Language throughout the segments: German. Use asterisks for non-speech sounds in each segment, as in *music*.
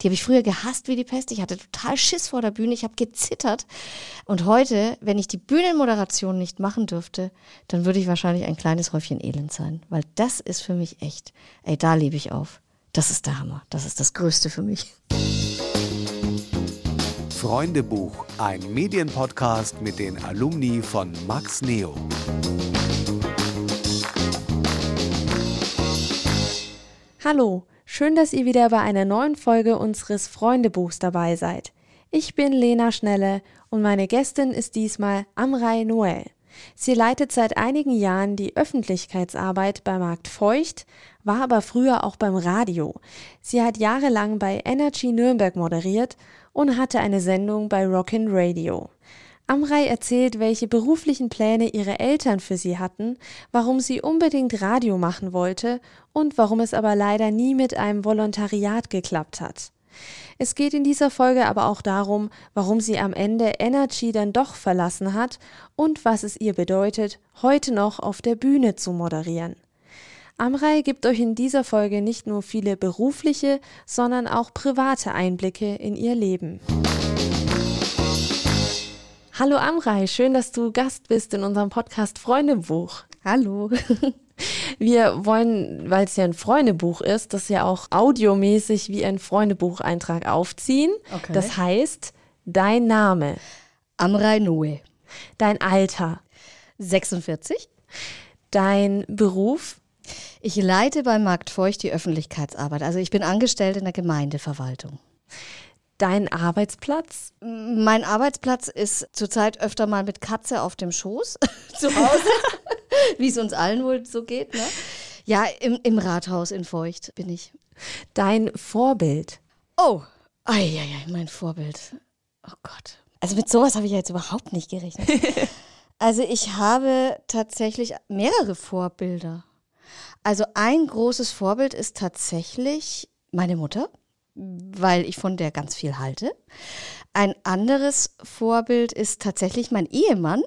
Die habe ich früher gehasst wie die Pest. Ich hatte total Schiss vor der Bühne. Ich habe gezittert. Und heute, wenn ich die Bühnenmoderation nicht machen dürfte, dann würde ich wahrscheinlich ein kleines Häufchen Elend sein. Weil das ist für mich echt, ey, da lebe ich auf. Das ist der Hammer. Das ist das Größte für mich. Freundebuch, ein Medienpodcast mit den Alumni von Max Neo. Hallo, schön, dass ihr wieder bei einer neuen Folge unseres Freundebuchs dabei seid. Ich bin Lena Schnelle und meine Gästin ist diesmal Amrei Noel. Sie leitet seit einigen Jahren die Öffentlichkeitsarbeit bei Markt Feucht, war aber früher auch beim Radio. Sie hat jahrelang bei Energy Nürnberg moderiert und hatte eine Sendung bei Rockin' Radio. Amrei erzählt, welche beruflichen Pläne ihre Eltern für sie hatten, warum sie unbedingt Radio machen wollte und warum es aber leider nie mit einem Volontariat geklappt hat. Es geht in dieser Folge aber auch darum, warum sie am Ende Energy dann doch verlassen hat und was es ihr bedeutet, heute noch auf der Bühne zu moderieren. Amrei gibt euch in dieser Folge nicht nur viele berufliche, sondern auch private Einblicke in ihr Leben. Hallo Amrei, schön, dass du Gast bist in unserem Podcast Freundebuch. Hallo. *laughs* Wir wollen, weil es ja ein Freundebuch ist, das ja auch audiomäßig wie ein Freundebucheintrag aufziehen. Okay. Das heißt, dein Name. Amrei Noe. Dein Alter. 46. Dein Beruf. Ich leite bei Markt Feucht die Öffentlichkeitsarbeit. Also ich bin angestellt in der Gemeindeverwaltung. Dein Arbeitsplatz? Mein Arbeitsplatz ist zurzeit öfter mal mit Katze auf dem Schoß *laughs* zu Hause, *laughs* wie es uns allen wohl so geht. Ne? Ja, im, im Rathaus in Feucht bin ich. Dein Vorbild? Oh, ei, mein Vorbild. Oh Gott. Also mit sowas habe ich jetzt überhaupt nicht gerechnet. *laughs* also ich habe tatsächlich mehrere Vorbilder. Also ein großes Vorbild ist tatsächlich meine Mutter weil ich von der ganz viel halte. Ein anderes Vorbild ist tatsächlich mein Ehemann,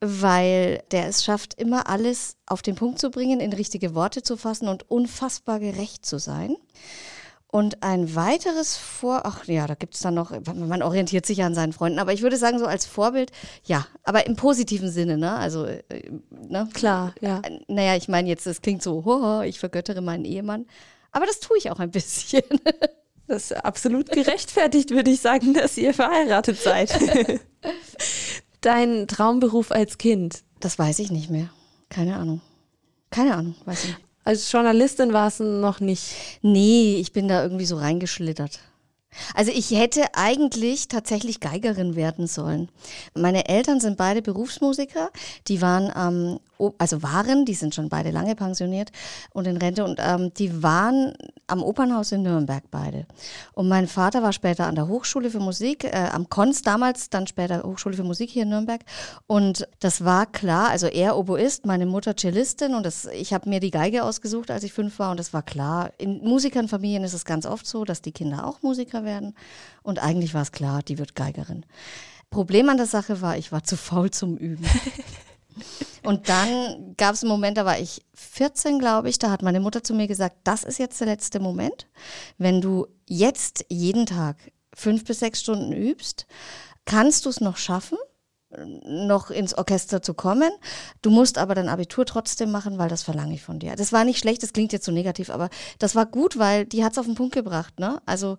weil der es schafft, immer alles auf den Punkt zu bringen, in richtige Worte zu fassen und unfassbar gerecht zu sein. Und ein weiteres Vor, ach ja, da gibt es dann noch, man orientiert sich ja an seinen Freunden, aber ich würde sagen, so als Vorbild, ja, aber im positiven Sinne, ne? Also, äh, ne? Klar, ja. Naja, ich meine jetzt, es klingt so, hoho, ich vergöttere meinen Ehemann. Aber das tue ich auch ein bisschen. *laughs* Das ist absolut gerechtfertigt, würde ich sagen, dass ihr verheiratet seid. *laughs* Dein Traumberuf als Kind? Das weiß ich nicht mehr. Keine Ahnung. Keine Ahnung, weiß ich nicht. Als Journalistin war es noch nicht. Nee, ich bin da irgendwie so reingeschlittert. Also ich hätte eigentlich tatsächlich Geigerin werden sollen. Meine Eltern sind beide Berufsmusiker. Die waren ähm, also waren, die sind schon beide lange pensioniert und in Rente und ähm, die waren am Opernhaus in Nürnberg beide. Und mein Vater war später an der Hochschule für Musik, äh, am Konz damals, dann später Hochschule für Musik hier in Nürnberg. Und das war klar, also er Oboist, meine Mutter Cellistin und das, ich habe mir die Geige ausgesucht, als ich fünf war und das war klar. In Musikernfamilien ist es ganz oft so, dass die Kinder auch Musiker werden und eigentlich war es klar, die wird Geigerin. Problem an der Sache war, ich war zu faul zum Üben. *laughs* Und dann gab es einen Moment, da war ich 14, glaube ich, da hat meine Mutter zu mir gesagt, das ist jetzt der letzte Moment. Wenn du jetzt jeden Tag fünf bis sechs Stunden übst, kannst du es noch schaffen, noch ins Orchester zu kommen. Du musst aber dein Abitur trotzdem machen, weil das verlange ich von dir. Das war nicht schlecht, das klingt jetzt so negativ, aber das war gut, weil die hat es auf den Punkt gebracht. Ne? Also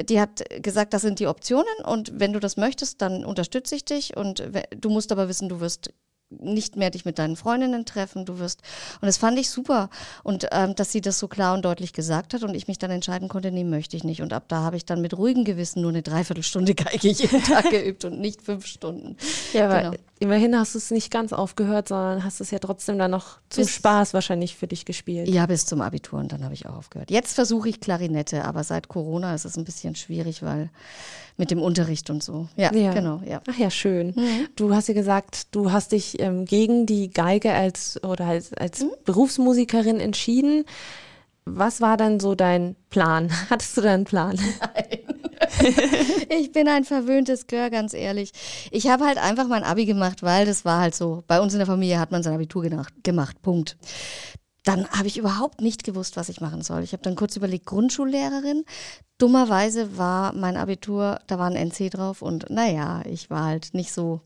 die hat gesagt, das sind die Optionen und wenn du das möchtest, dann unterstütze ich dich und du musst aber wissen, du wirst nicht mehr dich mit deinen Freundinnen treffen, du wirst. Und das fand ich super. Und ähm, dass sie das so klar und deutlich gesagt hat und ich mich dann entscheiden konnte, nee, möchte ich nicht. Und ab da habe ich dann mit ruhigem Gewissen nur eine Dreiviertelstunde *laughs* Geige jeden Tag geübt und nicht fünf Stunden. Ja, aber genau. Immerhin hast du es nicht ganz aufgehört, sondern hast es ja trotzdem dann noch zum bis, Spaß wahrscheinlich für dich gespielt. Ja, bis zum Abitur und dann habe ich auch aufgehört. Jetzt versuche ich Klarinette, aber seit Corona ist es ein bisschen schwierig, weil mit dem Unterricht und so. Ja, ja. genau. Ja. Ach ja, schön. Mhm. Du hast ja gesagt, du hast dich ähm, gegen die Geige als oder als, als mhm. Berufsmusikerin entschieden. Was war dann so dein Plan? *laughs* Hattest du da einen Plan? Nein. Ich bin ein verwöhntes Gör, ganz ehrlich. Ich habe halt einfach mein Abi gemacht, weil das war halt so. Bei uns in der Familie hat man sein Abitur gemacht. Punkt dann habe ich überhaupt nicht gewusst, was ich machen soll. Ich habe dann kurz überlegt, Grundschullehrerin. Dummerweise war mein Abitur, da war ein NC drauf und naja, ich war halt nicht so,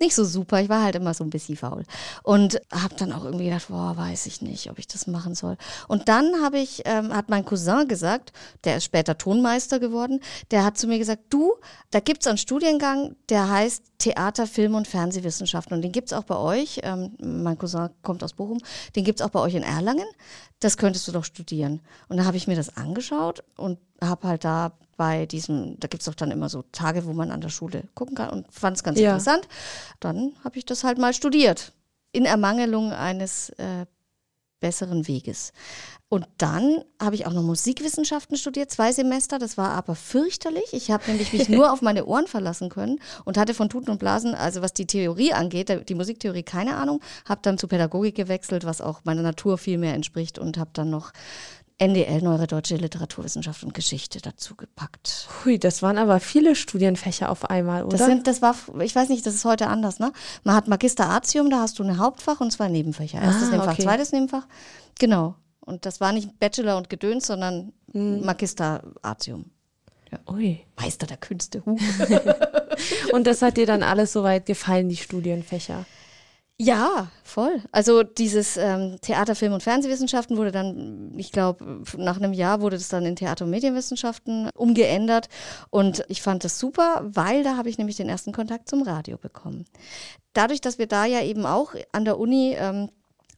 nicht so super. Ich war halt immer so ein bisschen faul. Und habe dann auch irgendwie gedacht, boah, weiß ich nicht, ob ich das machen soll. Und dann habe ich, ähm, hat mein Cousin gesagt, der ist später Tonmeister geworden, der hat zu mir gesagt, du, da gibt's einen Studiengang, der heißt Theater, Film und Fernsehwissenschaften. Und den gibt's auch bei euch. Ähm, mein Cousin kommt aus Bochum. Den gibt's auch bei euch in Erlangen. Das könntest du doch studieren. Und da habe ich mir das angeschaut und habe halt da bei diesem, da gibt es doch dann immer so Tage, wo man an der Schule gucken kann und fand es ganz Ja. interessant. Dann habe ich das halt mal studiert. In Ermangelung eines äh, besseren Weges. Und dann habe ich auch noch Musikwissenschaften studiert, zwei Semester. Das war aber fürchterlich. Ich habe nämlich mich nur auf meine Ohren verlassen können und hatte von Tuten und Blasen, also was die Theorie angeht, die Musiktheorie, keine Ahnung. Habe dann zu Pädagogik gewechselt, was auch meiner Natur viel mehr entspricht und habe dann noch NDL, Neuere Deutsche Literaturwissenschaft und Geschichte dazu gepackt. Hui, das waren aber viele Studienfächer auf einmal, oder? Das sind, das war, ich weiß nicht, das ist heute anders, ne? Man hat Magister Artium, da hast du ein Hauptfach und zwei Nebenfächer. Erstes Ah, Nebenfach, okay. zweites Nebenfach. Genau. Und das war nicht Bachelor und Gedöns, sondern Hm. Magister Artium. Ui. Meister der Künste. Huh. *laughs* Und das hat dir dann alles soweit gefallen, die Studienfächer? Ja, voll. Also dieses ähm, Theater, Film und Fernsehwissenschaften wurde dann, ich glaube, nach einem Jahr wurde das dann in Theater- und Medienwissenschaften umgeändert. Und ich fand das super, weil da habe ich nämlich den ersten Kontakt zum Radio bekommen. Dadurch, dass wir da ja eben auch an der Uni ähm,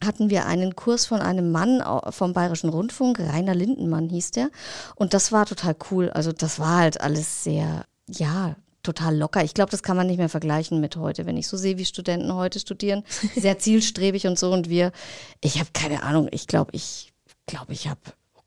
hatten wir einen Kurs von einem Mann vom Bayerischen Rundfunk, Rainer Lindenmann hieß der. Und das war total cool. Also das war halt alles sehr, ja, total locker. Ich glaube, das kann man nicht mehr vergleichen mit heute. Wenn ich so sehe, wie Studenten heute studieren, *laughs* sehr zielstrebig und so. Und wir, ich habe keine Ahnung, ich glaube, ich glaube, ich habe,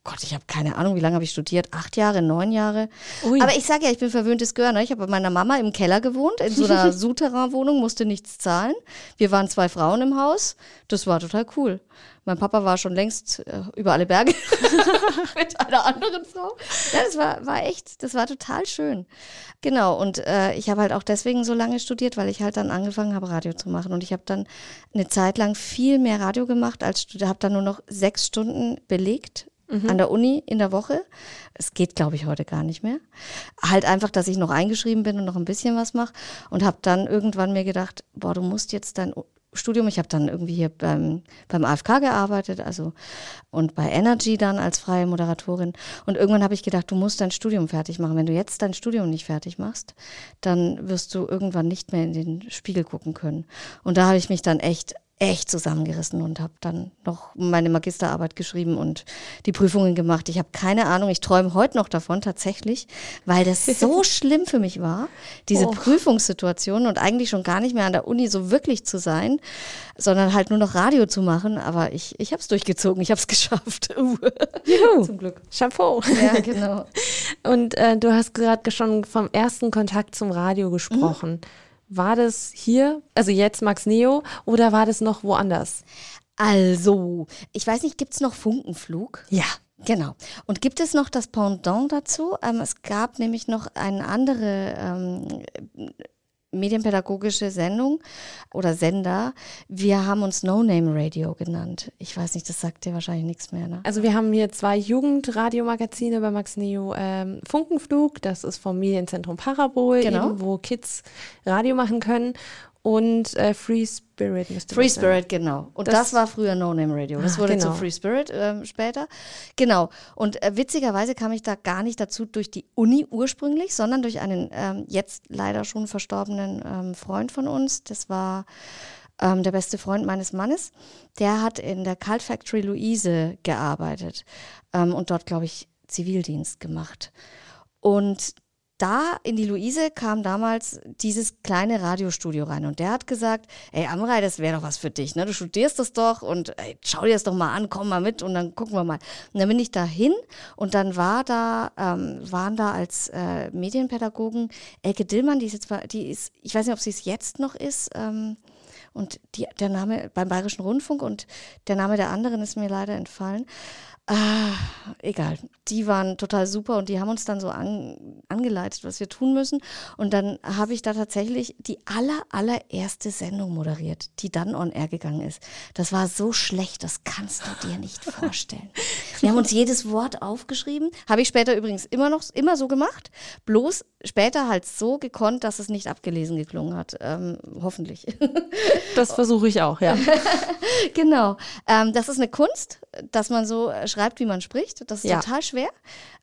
Gott, ich habe keine Ahnung, wie lange habe ich studiert? Acht Jahre, neun Jahre. Ui. Aber ich sage ja, ich bin verwöhntes Gehör. Ne? Ich habe bei meiner Mama im Keller gewohnt, in so einer *laughs* Souterrain-Wohnung, musste nichts zahlen. Wir waren zwei Frauen im Haus. Das war total cool. Mein Papa war schon längst äh, über alle Berge *laughs* mit einer anderen Frau. Ja, das war, war echt, das war total schön. Genau, und äh, ich habe halt auch deswegen so lange studiert, weil ich halt dann angefangen habe, Radio zu machen. Und ich habe dann eine Zeit lang viel mehr Radio gemacht, als habe dann nur noch sechs Stunden belegt an der Uni in der Woche. Es geht, glaube ich, heute gar nicht mehr. Halt einfach, dass ich noch eingeschrieben bin und noch ein bisschen was mache. Und habe dann irgendwann mir gedacht, boah, du musst jetzt dein Studium, ich habe dann irgendwie hier beim, beim AFK gearbeitet, also und bei Energy dann als freie Moderatorin. Und irgendwann habe ich gedacht, du musst dein Studium fertig machen. Wenn du jetzt dein Studium nicht fertig machst, dann wirst du irgendwann nicht mehr in den Spiegel gucken können. Und da habe ich mich dann echt echt zusammengerissen und habe dann noch meine Magisterarbeit geschrieben und die Prüfungen gemacht. Ich habe keine Ahnung, ich träume heute noch davon tatsächlich, weil das so *laughs* schlimm für mich war, diese Oh. Prüfungssituation und eigentlich schon gar nicht mehr an der Uni so wirklich zu sein, sondern halt nur noch Radio zu machen. Aber ich, ich habe es durchgezogen, ich habe es *laughs* geschafft. Uh. Juhu. Zum Glück. Chapeau. Ja, genau. *laughs* Und äh, du hast gerade schon vom ersten Kontakt zum Radio gesprochen. War das hier, also jetzt Max Neo, oder war das noch woanders? Also, ich weiß nicht, gibt es noch Funkenflug? Ja. Genau. Und gibt es noch das Pendant dazu? Ähm, es gab nämlich noch eine andere ähm, medienpädagogische Sendung oder Sender. Wir haben uns No Name Radio genannt. Ich weiß nicht, das sagt dir wahrscheinlich nichts mehr. Ne? Also wir haben hier zwei Jugendradiomagazine bei Max Neo. Ähm, Funkenflug, das ist vom Medienzentrum Parabol, Genau. eben, wo Kids Radio machen können. Und äh, Free Spirit müsste Free. Spirit, genau. Und Das- das, war früher No Name Radio. Das Ah, wurde genau. zu Free Spirit ähm, später. Genau. Und äh, witzigerweise kam ich da gar nicht dazu durch die Uni ursprünglich, sondern durch einen ähm, jetzt leider schon verstorbenen ähm, Freund von uns. Das war ähm, der beste Freund meines Mannes. Der hat in der Cult Factory Luise gearbeitet ähm, und dort, glaube ich, Zivildienst gemacht. Und da in die Luise kam damals dieses kleine Radiostudio rein und der hat gesagt, ey Amrei, das wäre doch was für dich, ne? Du studierst das doch und ey, schau dir das doch mal an, komm mal mit und dann gucken wir mal. Und dann bin ich da hin und dann war da, ähm, waren da als äh, Medienpädagogen Elke Dillmann, die ist jetzt, die ist, ich weiß nicht, ob sie es jetzt noch ist, ähm, und die, der Name beim Bayerischen Rundfunk und der Name der anderen ist mir leider entfallen. Ah, egal. Die waren total super und die haben uns dann so an, angeleitet, was wir tun müssen. Und dann habe ich da tatsächlich die aller, allererste Sendung moderiert, die dann on air gegangen ist. Das war so schlecht, das kannst du dir nicht *laughs* vorstellen. Wir haben uns jedes Wort aufgeschrieben. Habe ich später übrigens immer noch immer so gemacht. Bloß später halt so gekonnt, dass es nicht abgelesen geklungen hat. Ähm, hoffentlich. Das versuche ich auch, ja. *laughs* genau. Ähm, das ist eine Kunst, dass man so schreibt, wie man spricht. Das ist Ja. total schwer.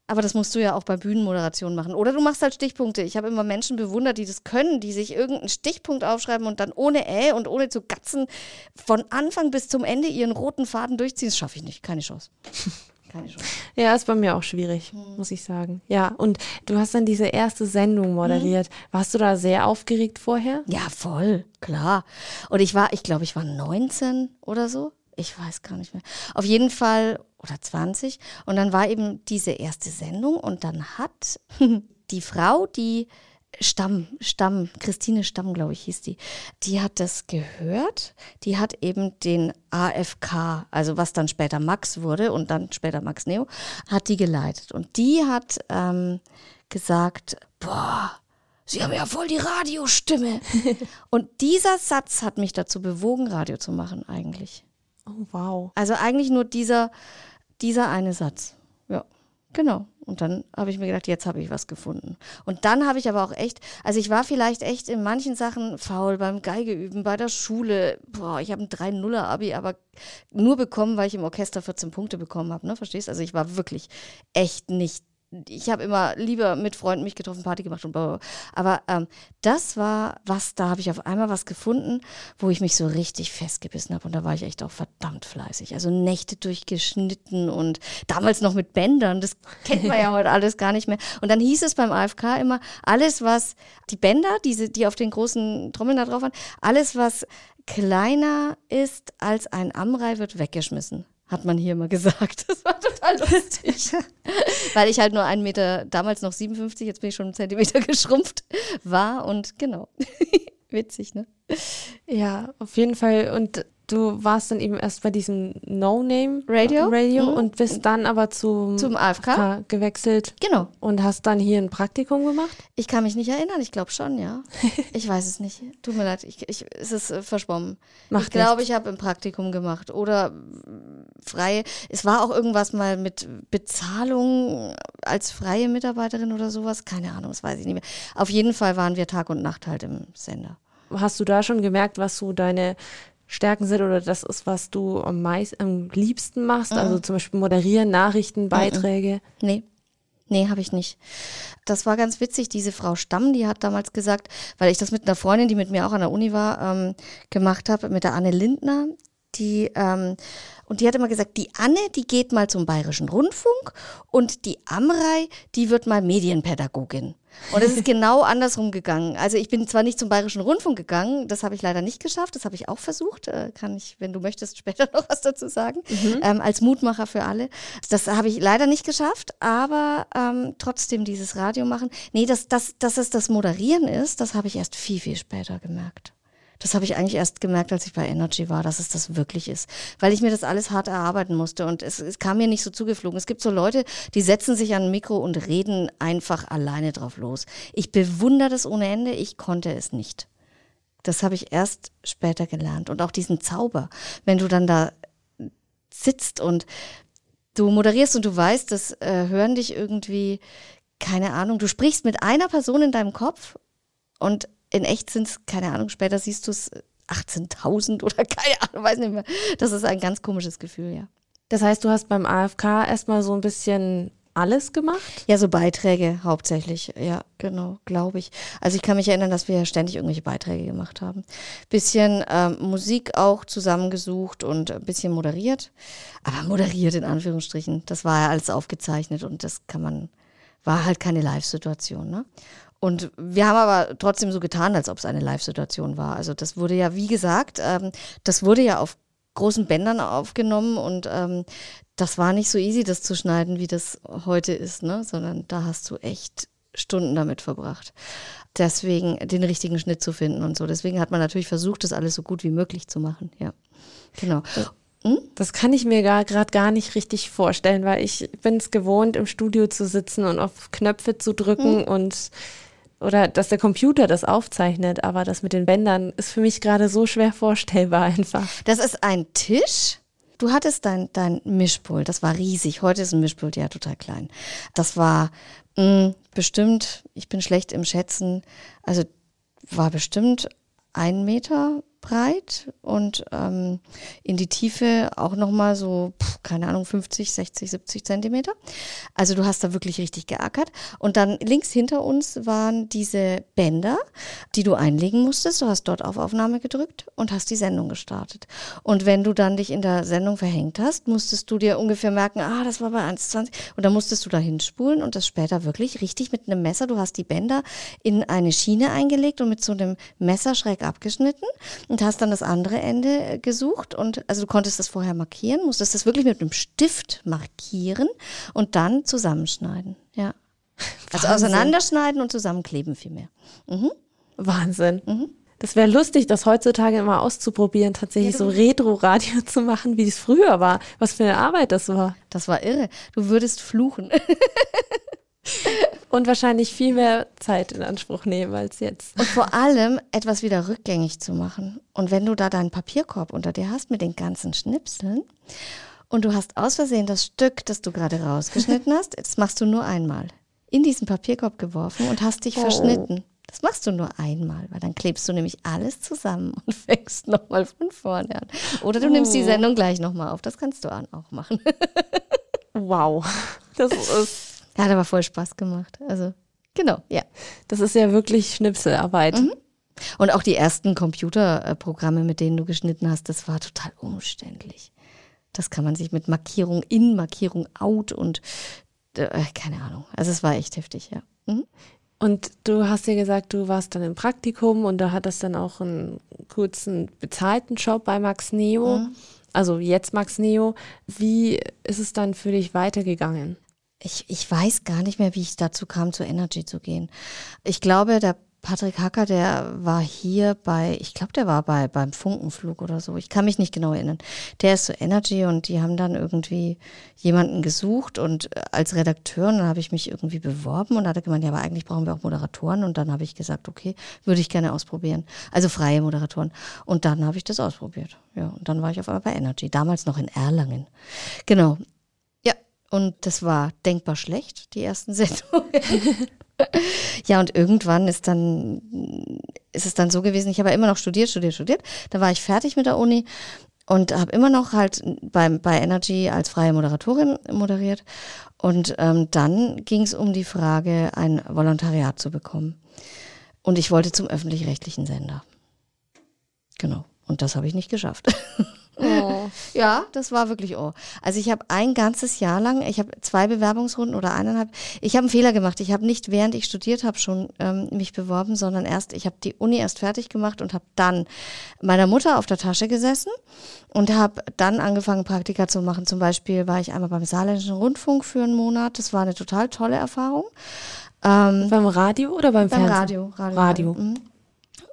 Aber das musst du ja auch bei Bühnenmoderationen machen. Oder du machst halt Stichpunkte. Ich habe immer Menschen bewundert, die das können, die sich irgendeinen Stichpunkt aufschreiben und dann ohne Ä und ohne zu gatzen von Anfang bis zum Ende ihren roten Faden durchziehen. Das schaffe ich nicht. Keine Chance. *laughs* Keine Chance. Ja, ist bei mir auch schwierig, muss ich sagen. Ja, und du hast dann diese erste Sendung moderiert. Warst du da sehr aufgeregt vorher? Ja, voll, klar. Und ich war, ich glaube, ich war 19 oder so. Ich weiß gar nicht mehr. Auf jeden Fall, oder 20. Und dann war eben diese erste Sendung und dann hat *laughs* die Frau, die Stamm, Stamm, Christine Stamm, glaube ich, hieß die, die hat das gehört. Die hat eben den AFK, also was dann später Max wurde und dann später Max Neo, hat die geleitet. Und die hat ähm, gesagt, boah, Sie haben ja voll die Radiostimme. *laughs* Und dieser Satz hat mich dazu bewogen, Radio zu machen, eigentlich. Oh, wow. Also eigentlich nur dieser, dieser eine Satz. Ja, genau. Und dann habe ich mir gedacht, jetzt habe ich was gefunden. Und dann habe ich aber auch echt, also ich war vielleicht echt in manchen Sachen faul, beim Geige üben, bei der Schule. Boah, ich habe ein 3-0er-Abi, aber nur bekommen, weil ich im Orchester 14 Punkte bekommen habe, ne? Verstehst? Also ich war wirklich echt nicht ich habe immer lieber mit Freunden mich getroffen, Party gemacht und bla. bla, bla. Aber ähm, das war was, da habe ich auf einmal was gefunden, wo ich mich so richtig festgebissen habe. Und da war ich echt auch verdammt fleißig. Also Nächte durchgeschnitten und damals noch mit Bändern. Das kennt man ja *laughs* heute alles gar nicht mehr. Und dann hieß es beim AFK immer, alles was, die Bänder, diese, die auf den großen Trommeln da drauf waren, alles was kleiner ist als ein Amrei wird weggeschmissen. Hat man hier immer gesagt. *laughs* Das war total lustig. *laughs* Weil ich halt nur einen Meter, damals noch 57, jetzt bin ich schon einen Zentimeter *laughs* geschrumpft war und genau. Witzig, ne? Ja, auf jeden Fall. Und du warst dann eben erst bei diesem No-Name Radio? Radio Mhm. und bist dann aber zum, Zum AFK? AFK gewechselt Genau. und hast dann hier ein Praktikum gemacht. Ich kann mich nicht erinnern, ich glaube schon, ja. *laughs* Ich weiß es nicht. Tut mir leid, ich, ich, es ist äh, verschwommen. Macht ich glaube, ich habe ein Praktikum gemacht oder freie. Es war auch irgendwas mal mit Bezahlung als freie Mitarbeiterin oder sowas. Keine Ahnung, das weiß ich nicht mehr. Auf jeden Fall waren wir Tag und Nacht halt im Sender. Hast du da schon gemerkt, was so deine Stärken sind oder das ist, was du am meisten, am liebsten machst? Mhm. Also zum Beispiel moderieren, Nachrichten, Beiträge. Nee. Nee, habe ich nicht. Das war ganz witzig. Diese Frau Stamm, die hat damals gesagt, weil ich das mit einer Freundin, die mit mir auch an der Uni war, ähm, gemacht habe, mit der Anne Lindner, die ähm, und die hat immer gesagt, die Anne, die geht mal zum Bayerischen Rundfunk und die Amrei, die wird mal Medienpädagogin. Und es ist *laughs* genau andersrum gegangen. Also ich bin zwar nicht zum Bayerischen Rundfunk gegangen, das habe ich leider nicht geschafft, das habe ich auch versucht. Äh, kann ich, wenn du möchtest, *laughs* später noch was dazu sagen. Ähm, als Mutmacher für alle. Das habe ich leider nicht geschafft, aber ähm, trotzdem dieses Radio machen. Nee, dass, dass, dass es das Moderieren ist, das habe ich erst viel, viel später gemerkt. Das habe ich eigentlich erst gemerkt, als ich bei Energy war, dass es das wirklich ist. Weil ich mir das alles hart erarbeiten musste und es, es kam mir nicht so zugeflogen. Es gibt so Leute, die setzen sich an ein Mikro und reden einfach alleine drauf los. Ich bewundere das ohne Ende, ich konnte es nicht. Das habe ich erst später gelernt. Und auch diesen Zauber, wenn du dann da sitzt und du moderierst und du weißt, das äh, hören dich irgendwie, keine Ahnung, du sprichst mit einer Person in deinem Kopf und in echt sind es, keine Ahnung, später siehst du es 18.000 oder *laughs* keine Ahnung, weiß nicht mehr. Das ist ein ganz komisches Gefühl, ja. Das heißt, du hast beim AFK erstmal so ein bisschen alles gemacht? Ja, so Beiträge hauptsächlich, ja, genau, glaube ich. Also ich kann mich erinnern, dass wir ja ständig irgendwelche Beiträge gemacht haben. Bisschen ähm, Musik auch zusammengesucht und ein bisschen moderiert. Aber moderiert in Anführungsstrichen. Das war ja alles aufgezeichnet und das kann man, war halt keine Live-Situation, ne? Und wir haben aber trotzdem so getan, als ob es eine Live-Situation war. Also das wurde ja, wie gesagt, ähm, das wurde ja auf großen Bändern aufgenommen und ähm, das war nicht so easy, das zu schneiden, wie das heute ist, ne? Sondern da hast du echt Stunden damit verbracht. Deswegen den richtigen Schnitt zu finden und so. Deswegen hat man natürlich versucht, das alles so gut wie möglich zu machen, ja. Genau. Hm? Das kann ich mir gerade gar nicht richtig vorstellen, weil ich bin es gewohnt, im Studio zu sitzen und auf Knöpfe zu drücken hm. und oder dass der Computer das aufzeichnet, aber das mit den Bändern ist für mich gerade so schwer vorstellbar einfach. Das ist ein Tisch. Du hattest dein, dein Mischpult, das war riesig. Heute ist ein Mischpult ja total klein. Das war mh, hm, bestimmt, ich bin schlecht im Schätzen, also war bestimmt ein Meter breit und ähm, in die Tiefe auch nochmal so, pff, keine Ahnung, 50, 60, 70 Zentimeter. Also du hast da wirklich richtig geackert. Und dann links hinter uns waren diese Bänder, die du einlegen musstest. Du hast dort auf Aufnahme gedrückt und hast die Sendung gestartet. Und wenn du dann dich in der Sendung verhängt hast, musstest du dir ungefähr merken, ah, das war bei 1,20 und dann musstest du da hinspulen und das später wirklich richtig mit einem Messer. Du hast die Bänder in eine Schiene eingelegt und mit so einem Messer schräg abgeschnitten und hast dann das andere Ende äh, gesucht und also du konntest das vorher markieren, musstest das wirklich mit einem Stift markieren und dann zusammenschneiden. Ja. Also auseinanderschneiden und zusammenkleben vielmehr. Mhm. Wahnsinn. Mhm. Das wäre lustig, das heutzutage immer auszuprobieren, tatsächlich ja, so Retro-Radio *laughs* zu machen, wie es früher war. Was für eine Arbeit das war. Das war irre. Du würdest fluchen. *laughs* Und wahrscheinlich viel mehr Zeit in Anspruch nehmen als jetzt. Und vor allem etwas wieder rückgängig zu machen. Und wenn du da deinen Papierkorb unter dir hast mit den ganzen Schnipseln und du hast aus Versehen das Stück, das du gerade rausgeschnitten hast, das machst du nur einmal, in diesen Papierkorb geworfen und hast dich oh. verschnitten. Das machst du nur einmal, weil dann klebst du nämlich alles zusammen und *laughs* fängst nochmal von vorne an. Oder du oh. nimmst die oh. Sendung gleich nochmal auf. Das kannst du auch machen. *laughs* wow. Das ist hat aber voll Spaß gemacht. Also, genau, ja. Das ist ja wirklich Schnipselarbeit. Mhm. Und auch die ersten Computerprogramme, mit denen du geschnitten hast, das war total umständlich. Das kann man sich mit Markierung in, Markierung out und äh, keine Ahnung. Also es war echt heftig, ja. Mhm. Und du hast ja gesagt, du warst dann im Praktikum und da hattest dann auch einen kurzen bezahlten Job bei Max Neo. Mhm. Also jetzt Max Neo. Wie ist es dann für dich weitergegangen? Ich, ich weiß gar nicht mehr, wie ich dazu kam, zu Energy zu gehen. Ich glaube, der Patrick Hacker, der war hier bei, ich glaube, der war bei beim Funkenflug oder so. Ich kann mich nicht genau erinnern. Der ist zu Energy und die haben dann irgendwie jemanden gesucht und äh, als Redakteur, und dann habe ich mich irgendwie beworben und hat er gemeint, ja, aber eigentlich brauchen wir auch Moderatoren und dann habe ich gesagt, okay, würde ich gerne ausprobieren. Also freie Moderatoren. Und dann habe ich das ausprobiert. Ja, und dann war ich auf einmal bei Energy, damals noch in Erlangen. Genau. Und das war denkbar schlecht, die ersten *laughs* Sendungen. ja, und irgendwann ist dann, ist es dann so gewesen, ich habe ja immer noch studiert, studiert, studiert. Da war ich fertig mit der Uni und habe immer noch halt beim, bei Energy als freie Moderatorin moderiert. Und ähm, dann ging es um die Frage, ein Volontariat zu bekommen. Und ich wollte zum öffentlich-rechtlichen Sender. Genau. Und das habe ich nicht geschafft. *laughs* Oh. Ja, das war wirklich oh. Also ich habe ein ganzes Jahr lang, ich habe zwei Bewerbungsrunden oder eineinhalb. Ich habe einen Fehler gemacht. Ich habe nicht während ich studiert habe schon ähm, mich beworben, sondern erst, ich habe die Uni erst fertig gemacht und habe dann meiner Mutter auf der Tasche gesessen und habe dann angefangen Praktika zu machen. Zum Beispiel war ich einmal beim Saarländischen Rundfunk für einen Monat. Das war eine total tolle Erfahrung. Ähm, beim Radio oder beim, beim Fernsehen? Radio. Radio. Radio. Mhm.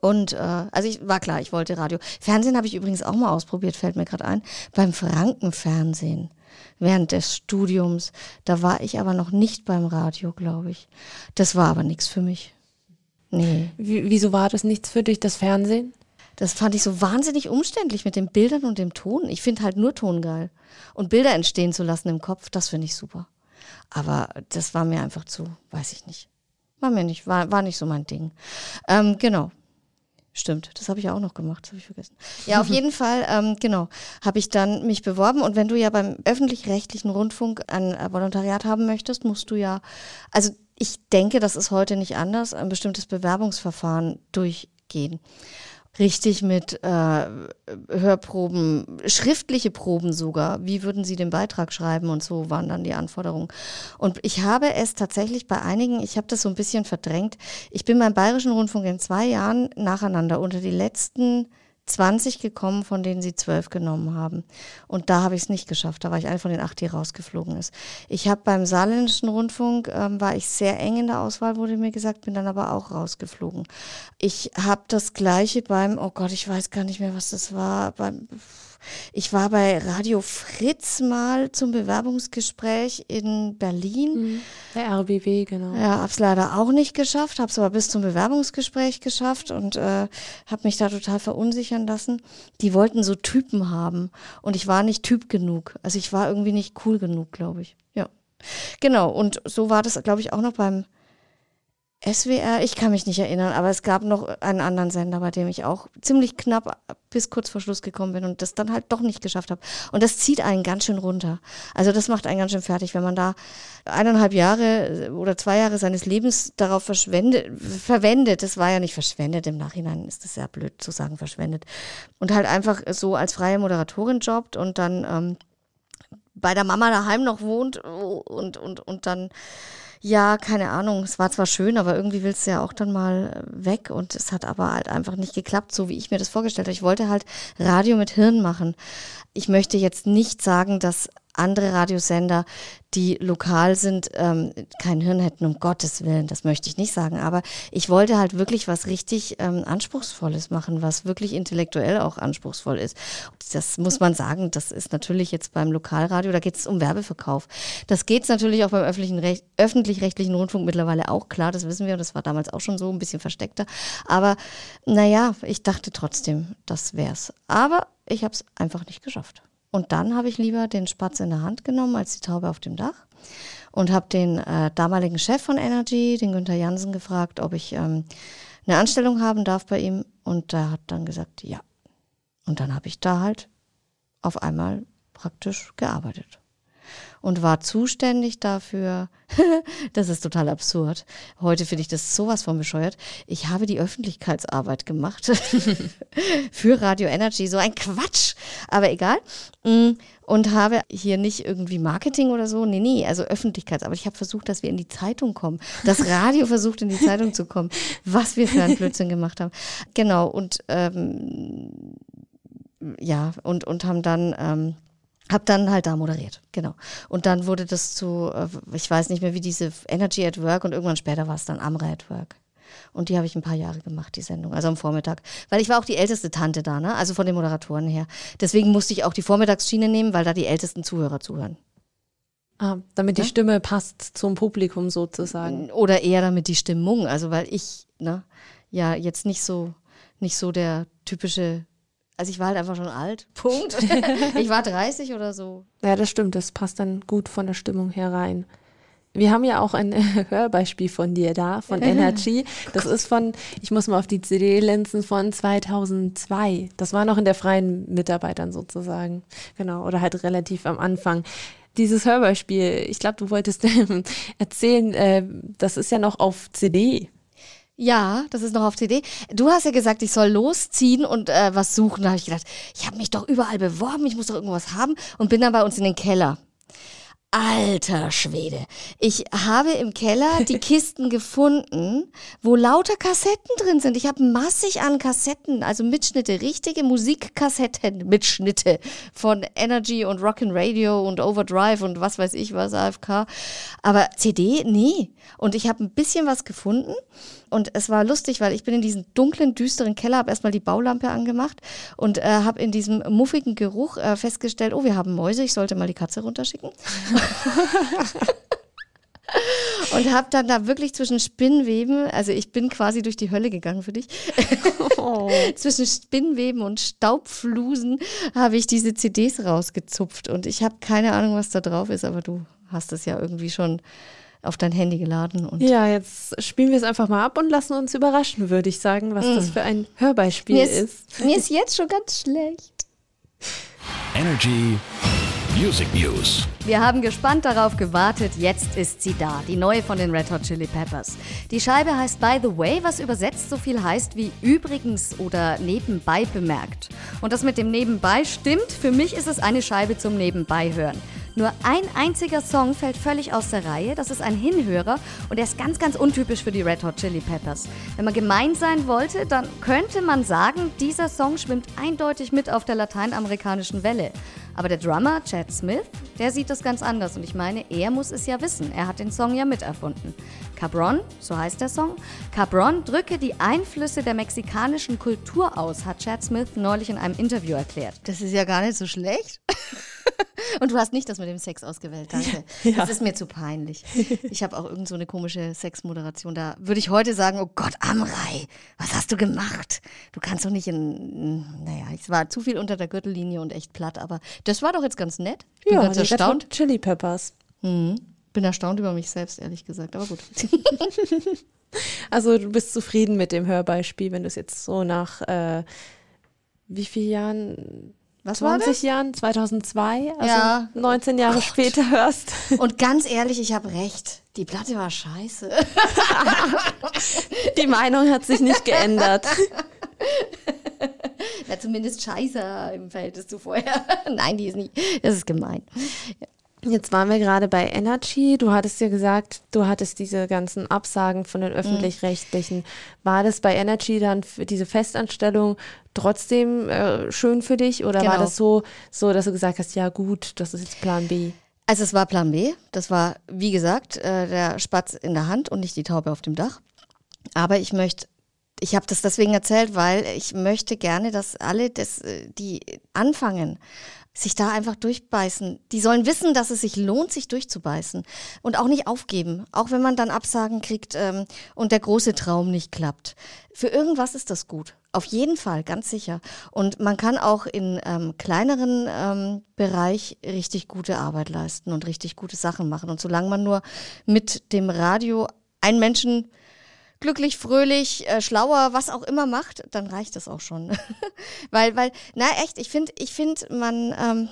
Und äh, also ich war klar, ich wollte Radio. Fernsehen habe ich übrigens auch mal ausprobiert, fällt mir gerade ein. Beim Frankenfernsehen während des Studiums. Da war ich aber noch nicht beim Radio, glaube ich. Das war aber nichts für mich. Nee. Wie, wieso war das nichts für dich, das Fernsehen? Das fand ich so wahnsinnig umständlich mit den Bildern und dem Ton. Ich finde halt nur Ton geil. Und Bilder entstehen zu lassen im Kopf, das finde ich super. Aber das war mir einfach zu, weiß ich nicht. War mir nicht, war, war nicht so mein Ding. Ähm, genau. Stimmt, das habe ich auch noch gemacht, das habe ich vergessen. Ja, auf *laughs* jeden Fall, ähm, genau, habe ich dann mich beworben. Und wenn du ja beim öffentlich-rechtlichen Rundfunk ein Volontariat haben möchtest, musst du ja, also ich denke, das ist heute nicht anders, ein bestimmtes Bewerbungsverfahren durchgehen richtig mit äh, Hörproben, schriftliche Proben sogar. Wie würden Sie den Beitrag schreiben und so waren dann die Anforderungen. Und ich habe es tatsächlich bei einigen, ich habe das so ein bisschen verdrängt. Ich bin beim Bayerischen Rundfunk in zwei Jahren nacheinander unter die letzten 20 gekommen, von denen sie zwölf genommen haben. Und da habe ich es nicht geschafft. Da war ich eine von den acht, die rausgeflogen ist. Ich habe beim Saarländischen Rundfunk, ähm, war ich sehr eng in der Auswahl, wurde mir gesagt, bin dann aber auch rausgeflogen. Ich habe das gleiche beim, oh Gott, ich weiß gar nicht mehr, was das war, beim Ich war bei Radio Fritz mal zum Bewerbungsgespräch in Berlin. Mhm. Der RBW, genau. Ja, hab's leider auch nicht geschafft, hab's aber bis zum Bewerbungsgespräch geschafft und äh, habe mich da total verunsichern lassen. Die wollten so Typen haben und ich war nicht Typ genug. Also ich war irgendwie nicht cool genug, glaube ich. Ja. Genau, und so war das, glaube ich, auch noch beim SWR, ich kann mich nicht erinnern, aber es gab noch einen anderen Sender, bei dem ich auch ziemlich knapp bis kurz vor Schluss gekommen bin und das dann halt doch nicht geschafft habe. Und das zieht einen ganz schön runter. Also das macht einen ganz schön fertig, wenn man da eineinhalb Jahre oder zwei Jahre seines Lebens darauf verschwendet, verwendet. Das war ja nicht verschwendet, im Nachhinein ist das sehr blöd zu sagen, verschwendet. Und halt einfach so als freie Moderatorin jobbt und dann ähm, bei der Mama daheim noch wohnt und, und, und dann ja, keine Ahnung, es war zwar schön, aber irgendwie willst du ja auch dann mal äh, weg und es hat aber halt einfach nicht geklappt, so wie ich mir das vorgestellt habe. Ich wollte halt Radio mit Hirn machen. Ich möchte jetzt nicht sagen, dass andere Radiosender, die lokal sind, ähm, kein Hirn hätten, um Gottes Willen, das möchte ich nicht sagen. Aber ich wollte halt wirklich was richtig ähm, Anspruchsvolles machen, was wirklich intellektuell auch anspruchsvoll ist. Das muss man sagen, das ist natürlich jetzt beim Lokalradio, da geht es um Werbeverkauf. Das geht es natürlich auch beim öffentlich-rechtlichen Rundfunk mittlerweile auch, klar, das wissen wir, das war damals auch schon so ein bisschen versteckter. Aber naja, ich dachte trotzdem, das wär's. Aber ich habe es einfach nicht geschafft. Und dann habe ich lieber den Spatz in der Hand genommen als die Taube auf dem Dach und habe den äh, damaligen Chef von Energy, den Günther Jansen, gefragt, ob ich ähm, eine Anstellung haben darf bei ihm. Und der hat dann gesagt, ja. Und dann habe ich da halt auf einmal praktisch gearbeitet und war zuständig dafür, *laughs* das ist total absurd. Heute finde ich das sowas von bescheuert. Ich habe die Öffentlichkeitsarbeit gemacht *laughs* für Radio Energy. So ein Quatsch, aber egal. Mm, und habe hier nicht irgendwie Marketing oder so. Nee, nee, also Öffentlichkeitsarbeit. Ich habe versucht, dass wir in die Zeitung kommen. Das Radio versucht, in die Zeitung zu kommen. Was wir für einen Blödsinn gemacht haben. Genau, und ähm, ja, und, und haben dann. Ähm, hab dann halt da moderiert, genau. Und dann wurde das zu, äh, ich weiß nicht mehr, wie diese Energy at Work und irgendwann später war es dann Amra at Work. Und die habe ich ein paar Jahre gemacht, die Sendung, also am Vormittag. Weil ich war auch die älteste Tante da, ne? Also von den Moderatoren her. Deswegen musste ich auch die Vormittagsschiene nehmen, weil da die ältesten Zuhörer zuhören. Ah, damit die ja? Stimme passt zum Publikum sozusagen. Oder eher damit die Stimmung. Also weil ich, ne, ja, jetzt nicht so, nicht so der typische also ich war halt einfach schon alt. Punkt. *laughs* ich war 30 oder so. Ja, das stimmt. Das passt dann gut von der Stimmung her rein. Wir haben ja auch ein *laughs* Hörbeispiel von dir da, von Energy. Das ist von, ich muss mal auf die CD linsen, von 2002. Das war noch in der freien Mitarbeitern sozusagen. Genau, oder halt relativ am Anfang. Dieses Hörbeispiel, ich glaube, du wolltest *laughs* erzählen, äh, das ist ja noch auf CD. Ja, das ist noch auf CD. Du hast ja gesagt, ich soll losziehen und äh, was suchen. Da habe ich gedacht, ich habe mich doch überall beworben, ich muss doch irgendwas haben und bin dann bei uns in den Keller. Alter Schwede. Ich habe im Keller die *laughs* Kisten gefunden, wo lauter Kassetten drin sind. Ich habe massig an Kassetten, also Mitschnitte, richtige Musikkassetten, Mitschnitte von Energy und Rock and Radio und Overdrive und was weiß ich was, AFK. Aber CD, nee. Und ich habe ein bisschen was gefunden und es war lustig, weil ich bin in diesen dunklen, düsteren Keller, habe erstmal die Baulampe angemacht und äh, habe in diesem muffigen Geruch äh, festgestellt, oh, wir haben Mäuse, ich sollte mal die Katze runterschicken. *laughs* *laughs* und habe dann da wirklich zwischen Spinnweben, also ich bin quasi durch die Hölle gegangen für dich, oh. *laughs* zwischen Spinnweben und Staubflusen habe ich diese CDs rausgezupft und ich habe keine Ahnung, was da drauf ist, aber du hast es ja irgendwie schon auf dein Handy geladen. Und ja, jetzt spielen wir es einfach mal ab und lassen uns überraschen, würde ich sagen, was mm. das für ein Hörbeispiel mir ist, ist. Mir ist jetzt schon ganz schlecht. Energy Music News. Wir haben gespannt darauf gewartet. Jetzt ist sie da, die neue von den Red Hot Chili Peppers. Die Scheibe heißt By the Way, was übersetzt so viel heißt wie übrigens oder nebenbei bemerkt. Und das mit dem Nebenbei stimmt. Für mich ist es eine Scheibe zum Nebenbei hören. Nur ein einziger Song fällt völlig aus der Reihe. Das ist ein Hinhörer und der ist ganz, ganz untypisch für die Red Hot Chili Peppers. Wenn man gemein sein wollte, dann könnte man sagen, dieser Song schwimmt eindeutig mit auf der lateinamerikanischen Welle. Aber der Drummer, Chad Smith, der sieht das ganz anders. Und ich meine, er muss es ja wissen. Er hat den Song ja miterfunden. Cabron, so heißt der Song. Cabron drücke die Einflüsse der mexikanischen Kultur aus, hat Chad Smith neulich in einem Interview erklärt. Das ist ja gar nicht so schlecht. *laughs* Und du hast nicht das mit dem Sex ausgewählt, danke. Ja. Das ist mir zu peinlich. *laughs* Ich habe auch irgend so eine komische Sexmoderation. Da würde ich heute sagen, oh Gott, Amrei, was hast du gemacht? Du kannst doch nicht in, naja, es war zu viel unter der Gürtellinie und echt platt, aber das war doch jetzt ganz nett. Ich bin Ja, ganz erstaunt. Chili Peppers. Mhm. Bin erstaunt über mich selbst, ehrlich gesagt, aber gut. *laughs* Also du bist zufrieden mit dem Hörbeispiel, wenn du es jetzt so nach äh, wie vielen Jahren? Was war 20 Jahren? 2002? Also Ja. 19 Jahre später hörst. Und ganz ehrlich, ich habe recht. Die Platte war scheiße. Die Meinung hat sich nicht geändert. Na, zumindest scheiße im Verhältnis zu vorher. *laughs* Nein, die ist nicht. Das ist gemein. Jetzt waren wir gerade bei Energy. Du hattest ja gesagt, du hattest diese ganzen Absagen von den öffentlich-rechtlichen. War das bei Energy dann für diese Festanstellung trotzdem äh, schön für dich oder war Genau. das so, so, dass du gesagt hast, ja gut, das ist jetzt Plan B? Also es war Plan B. Das war, wie gesagt, äh, der Spatz in der Hand und nicht die Taube auf dem Dach. Aber ich möchte, ich habe das deswegen erzählt, weil ich möchte gerne, dass alle, das, äh, die anfangen, sich da einfach durchbeißen. Die sollen wissen, dass es sich lohnt, sich durchzubeißen und auch nicht aufgeben, auch wenn man dann Absagen kriegt ähm, und der große Traum nicht klappt. Für irgendwas ist das gut. Auf jeden Fall, ganz sicher. Und man kann auch in ähm, kleineren ähm, Bereich richtig gute Arbeit leisten und richtig gute Sachen machen. Und solange man nur mit dem Radio einen Menschen glücklich, fröhlich, äh, schlauer, was auch immer macht, dann reicht das auch schon. *laughs* weil, weil, na echt, ich finde, ich finde, man ähm,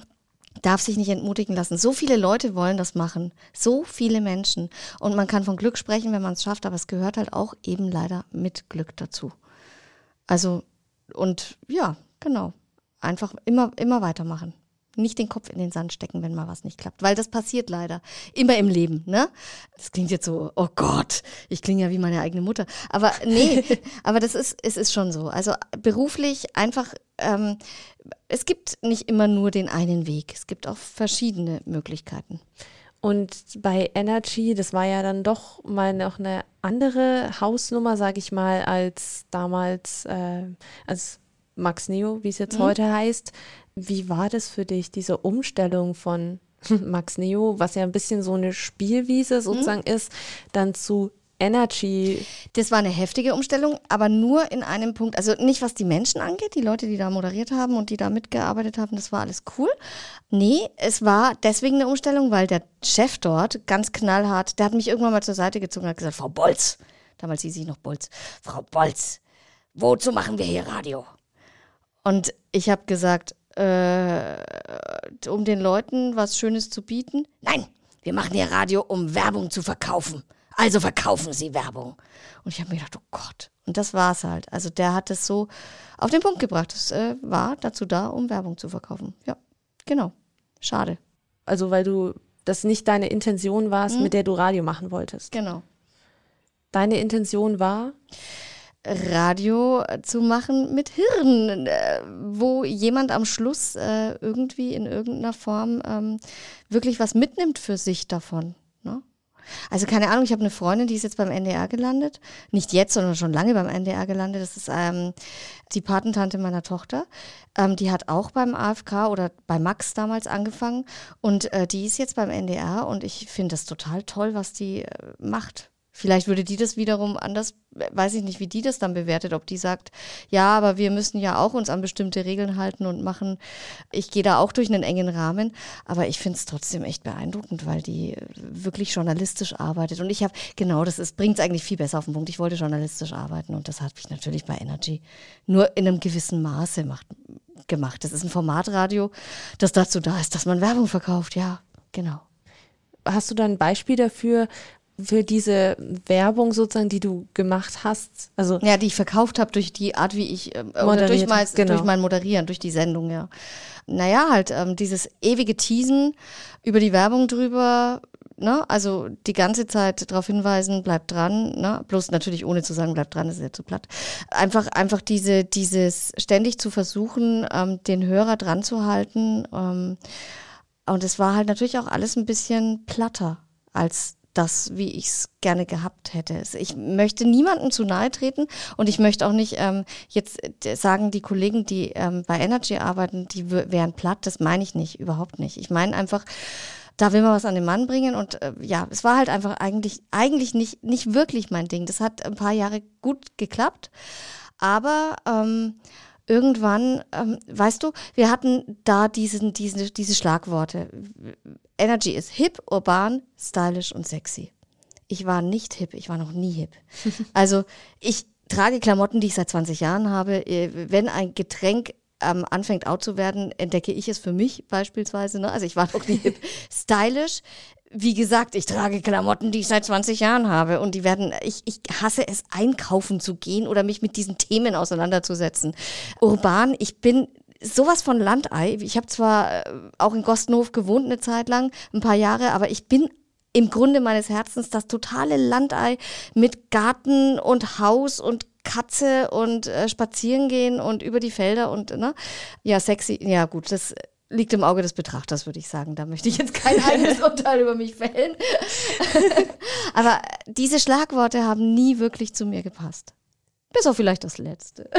darf sich nicht entmutigen lassen. So viele Leute wollen das machen. So viele Menschen. Und man kann von Glück sprechen, wenn man es schafft, aber es gehört halt auch eben leider mit Glück dazu. Also, und ja, genau. Einfach immer, immer weitermachen. Nicht den Kopf in den Sand stecken, wenn mal was nicht klappt. Weil das passiert leider. Immer im Leben, ne? Das klingt jetzt so, oh Gott, ich klinge ja wie meine eigene Mutter. Aber nee, *laughs* aber das ist, es ist schon so. Also beruflich einfach, ähm, es gibt nicht immer nur den einen Weg. Es gibt auch verschiedene Möglichkeiten. Und bei Energy, das war ja dann doch mal noch eine andere Hausnummer, sage ich mal, als damals, äh, als Max Neo, wie es jetzt heute heißt. Wie war das für dich, diese Umstellung von *laughs* Max Neo, was ja ein bisschen so eine Spielwiese sozusagen ist, dann zu Energy? Das war eine heftige Umstellung, aber nur in einem Punkt. Also nicht, was die Menschen angeht, die Leute, die da moderiert haben und die da mitgearbeitet haben, das war alles cool. Nee, es war deswegen eine Umstellung, weil der Chef dort ganz knallhart, der hat mich irgendwann mal zur Seite gezogen und hat gesagt, Frau Bolz, damals hieß ich noch Bolz, Frau Bolz, wozu machen wir hier Radio? Und ich habe gesagt, äh, um den Leuten was Schönes zu bieten? Nein, wir machen hier Radio, um Werbung zu verkaufen. Also verkaufen Sie Werbung. Und ich habe mir gedacht, oh Gott. Und das war's halt. Also der hat es so auf den Punkt gebracht. Es äh, war dazu da, um Werbung zu verkaufen. Ja, genau. Schade. Also weil du das nicht deine Intention warst, mit der du Radio machen wolltest. Genau. Deine Intention war, Radio zu machen mit Hirn, äh, wo jemand am Schluss äh, irgendwie in irgendeiner Form ähm, wirklich was mitnimmt für sich davon. Ne? Also keine Ahnung, ich habe eine Freundin, die ist jetzt beim NDR gelandet. Nicht jetzt, sondern schon lange beim NDR gelandet. Das ist ähm, die Patentante meiner Tochter. Ähm, die hat auch beim AFK oder bei Max damals angefangen. Und äh, die ist jetzt beim NDR und ich finde das total toll, was die äh, macht. Vielleicht würde die das wiederum anders, weiß ich nicht, wie die das dann bewertet, ob die sagt, ja, aber wir müssen ja auch uns an bestimmte Regeln halten und machen, ich gehe da auch durch einen engen Rahmen, aber ich finde es trotzdem echt beeindruckend, weil die wirklich journalistisch arbeitet und ich habe, genau, das bringt es eigentlich viel besser auf den Punkt, ich wollte journalistisch arbeiten und das habe ich natürlich bei Energy nur in einem gewissen Maße macht, gemacht. Das ist ein Formatradio, das dazu da ist, dass man Werbung verkauft, ja, genau. hast du da ein Beispiel dafür, für diese Werbung sozusagen, die du gemacht hast? Also ja, die ich verkauft habe durch die Art, wie ich, äh, oder durch mein, genau. durch mein Moderieren, durch die Sendung, ja. Naja, halt ähm, dieses ewige Teasen über die Werbung drüber, ne? also die ganze Zeit darauf hinweisen, bleibt dran, ne? bloß natürlich ohne zu sagen, bleibt dran, das ist ja zu platt. Einfach, einfach diese, dieses ständig zu versuchen, ähm, den Hörer dran zu halten. Ähm, und es war halt natürlich auch alles ein bisschen platter als das, wie ich es gerne gehabt hätte. Ich möchte niemandem zu nahe treten und ich möchte auch nicht ähm, jetzt äh, sagen, die Kollegen, die ähm, bei Energy arbeiten, die wären platt. Das meine ich nicht, überhaupt nicht. Ich meine einfach, da will man was an den Mann bringen und äh, ja, es war halt einfach eigentlich, eigentlich nicht, nicht wirklich mein Ding. Das hat ein paar Jahre gut geklappt, aber ähm, irgendwann, ähm, weißt du, wir hatten da diesen, diese, diese Schlagworte. Energy ist hip, urban, stylish und sexy. Ich war nicht hip, ich war noch nie hip. *laughs* Also ich trage Klamotten, die ich seit 20 Jahren habe. Äh, Wenn ein Getränk ähm, anfängt out zu werden, entdecke ich es für mich beispielsweise. Ne? Also ich war noch nie *laughs* hip. Stylish. Wie gesagt, ich trage Klamotten, die ich seit 20 Jahren habe und die werden, ich, ich hasse es, einkaufen zu gehen oder mich mit diesen Themen auseinanderzusetzen. Urban, ich bin sowas von Landei. Ich habe zwar äh, auch in Gostenhof gewohnt eine Zeit lang, ein paar Jahre, aber ich bin im Grunde meines Herzens das totale Landei mit Garten und Haus und Katze und äh, spazieren gehen und über die Felder und ne? Ja, sexy. Ja, gut, das liegt im Auge des Betrachters, würde ich sagen. Da möchte ich jetzt kein *laughs* eigenes Urteil über mich fällen. *laughs* Aber diese Schlagworte haben nie wirklich zu mir gepasst. Bis auf vielleicht das letzte.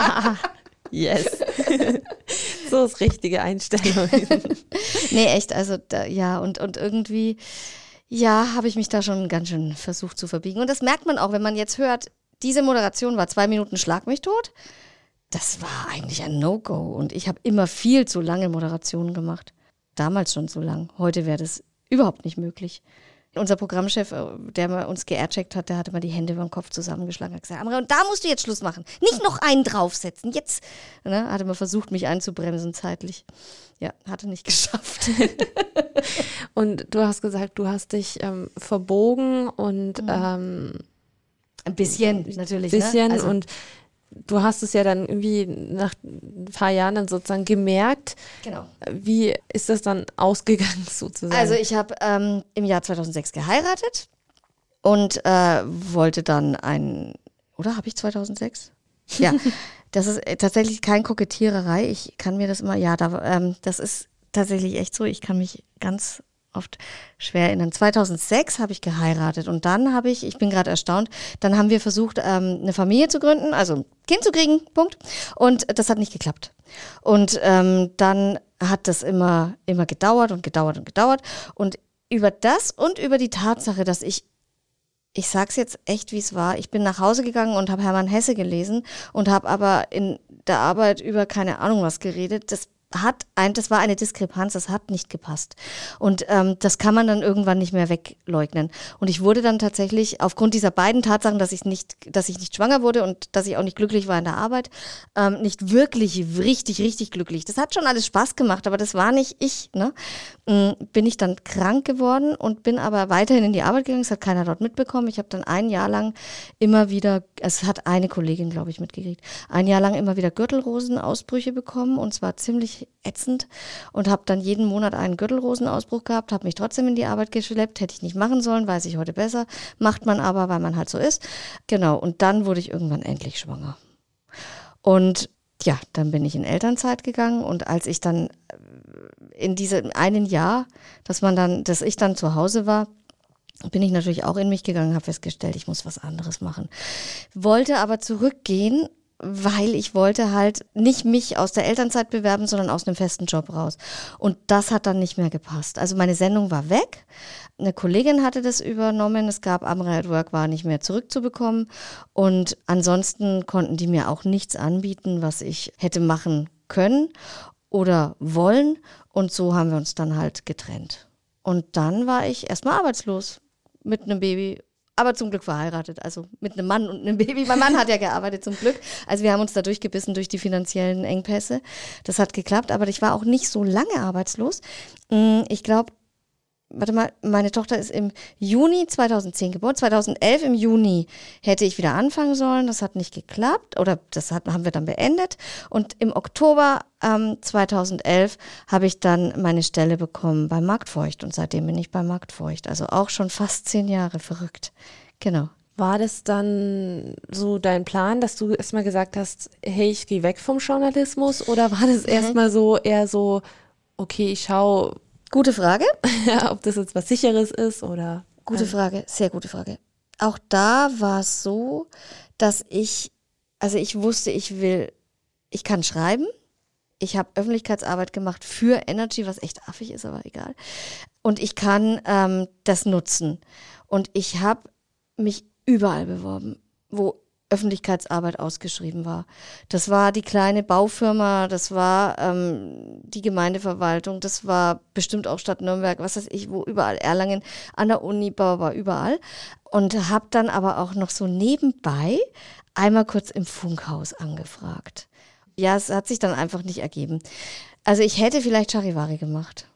*laughs* yes. so ist richtige Einstellung. Nee, echt, also da, ja, und, und irgendwie, ja, habe ich mich da schon ganz schön versucht zu verbiegen. Und das merkt man auch, wenn man jetzt hört, diese Moderation war zwei Minuten Schlag mich tot. Das war eigentlich ein No-Go. Und ich habe immer viel zu lange Moderationen gemacht. Damals schon so lang. Heute wäre das überhaupt nicht möglich. Unser Programmchef, äh, der uns geaircheckt hat, der hatte mal die Hände über den Kopf zusammengeschlagen und hat gesagt, Amra, und da musst du jetzt Schluss machen. Nicht noch einen draufsetzen. Jetzt ne, hatte mal versucht, mich einzubremsen zeitlich. Ja, hatte nicht *laughs* geschafft. *laughs* Und du hast gesagt, du hast dich ähm, verbogen und ähm, Ein bisschen, natürlich. bisschen ne? also, und du hast es ja dann irgendwie nach ein paar Jahren dann sozusagen gemerkt. Genau. Wie ist das dann ausgegangen *laughs* sozusagen? Also ich habe ähm, im Jahr 2006 geheiratet und äh, wollte dann ein, oder habe ich 2006? Ja, *laughs* das ist äh, tatsächlich kein Kokettiererei. Ich kann mir das immer, ja, da, ähm, das ist tatsächlich echt so. Ich kann mich ganz oft schwer erinnern. 2006 habe ich geheiratet und dann habe ich, ich bin gerade erstaunt, dann haben wir versucht, ähm, eine Familie zu gründen, also ein Kind zu kriegen, Punkt. Und das hat nicht geklappt. Und ähm, dann hat das immer, immer gedauert und gedauert und gedauert. Und über das und über die Tatsache, dass ich ich sag's jetzt echt, wie es war. Ich bin nach Hause gegangen und habe Hermann Hesse gelesen und habe aber in der Arbeit über keine Ahnung was geredet. Das hat ein, das war eine Diskrepanz, das hat nicht gepasst. Und ähm, das kann man dann irgendwann nicht mehr wegleugnen. Und ich wurde dann tatsächlich aufgrund dieser beiden Tatsachen, dass ich nicht, dass ich nicht schwanger wurde und dass ich auch nicht glücklich war in der Arbeit, ähm, nicht wirklich richtig, richtig glücklich. Das hat schon alles Spaß gemacht, aber das war nicht ich. Ne? Mm, Bin ich dann krank geworden und bin aber weiterhin in die Arbeit gegangen. Das hat keiner dort mitbekommen. Ich habe dann ein Jahr lang immer wieder, es hat eine Kollegin, glaube ich, mitgekriegt, ein Jahr lang immer wieder Gürtelrosenausbrüche bekommen und zwar ziemlich ätzend und habe dann jeden Monat einen Gürtelrosenausbruch gehabt, habe mich trotzdem in die Arbeit geschleppt, hätte ich nicht machen sollen, weiß ich heute besser, macht man aber, weil man halt so ist. Genau, und dann wurde ich irgendwann endlich schwanger. Und ja, dann bin ich in Elternzeit gegangen und als ich dann äh, in diesem einen Jahr, dass man dann, dass ich dann zu Hause war, bin ich natürlich auch in mich gegangen, habe festgestellt, ich muss was anderes machen. Wollte aber zurückgehen, weil ich wollte halt nicht mich aus der Elternzeit bewerben, sondern aus einem festen Job raus. Und das hat dann nicht mehr gepasst. Also meine Sendung war weg. Eine Kollegin hatte das übernommen. Es gab Amra at Work war nicht mehr zurückzubekommen. Und ansonsten konnten die mir auch nichts anbieten, was ich hätte machen können oder wollen. Und so haben wir uns dann halt getrennt. Und dann war ich erstmal arbeitslos mit einem Baby, aber zum Glück verheiratet, also mit einem Mann und einem Baby. Mein Mann hat ja gearbeitet zum Glück. Also wir haben uns da durchgebissen durch die finanziellen Engpässe. Das hat geklappt, aber ich war auch nicht so lange arbeitslos. Mm, Ich glaube, warte mal, meine Tochter ist im Juni 2010 geboren. 2011 im Juni hätte ich wieder anfangen sollen. Das hat nicht geklappt oder das hat, haben wir dann beendet. Und im Oktober ähm, 2011 habe ich dann meine Stelle bekommen bei Marktfeucht und seitdem bin ich bei Marktfeucht. Also auch schon fast zehn Jahre verrückt. Genau. War das dann so dein Plan, dass du erstmal gesagt hast, hey, ich gehe weg vom Journalismus? Oder war das mhm. erstmal so eher so, okay, ich schaue. Gute Frage. *laughs* ob das jetzt was Sicheres ist oder. Gute Frage, sehr gute Frage. Auch da war es so, dass ich, also ich wusste, ich will, ich kann schreiben. Ich habe Öffentlichkeitsarbeit gemacht für Energy, was echt affig ist, aber egal. Und ich kann ähm, das nutzen. Und ich habe mich überall beworben, wo Öffentlichkeitsarbeit ausgeschrieben war. Das war die kleine Baufirma, das war ähm, die Gemeindeverwaltung, das war bestimmt auch Stadt Nürnberg, was weiß ich, wo überall Erlangen, an der Uni, war überall. Und habe dann aber auch noch so nebenbei einmal kurz im Funkhaus angefragt. Ja, es hat sich dann einfach nicht ergeben. Also ich hätte vielleicht Charivari gemacht.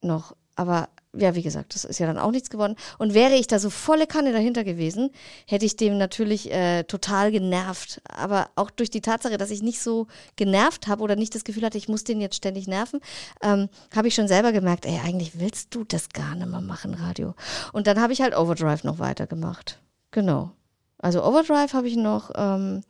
Noch, aber ja, wie gesagt, das ist ja dann auch nichts geworden. Und wäre ich da so volle Kanne dahinter gewesen, hätte ich dem natürlich äh, total genervt. Aber auch durch die Tatsache, dass ich nicht so genervt habe oder nicht das Gefühl hatte, ich muss den jetzt ständig nerven, ähm, habe ich schon selber gemerkt, ey, eigentlich willst du das gar nicht mehr machen, Radio. Und dann habe ich halt Overdrive noch weitergemacht. Genau. Also Overdrive habe ich noch. Ähm,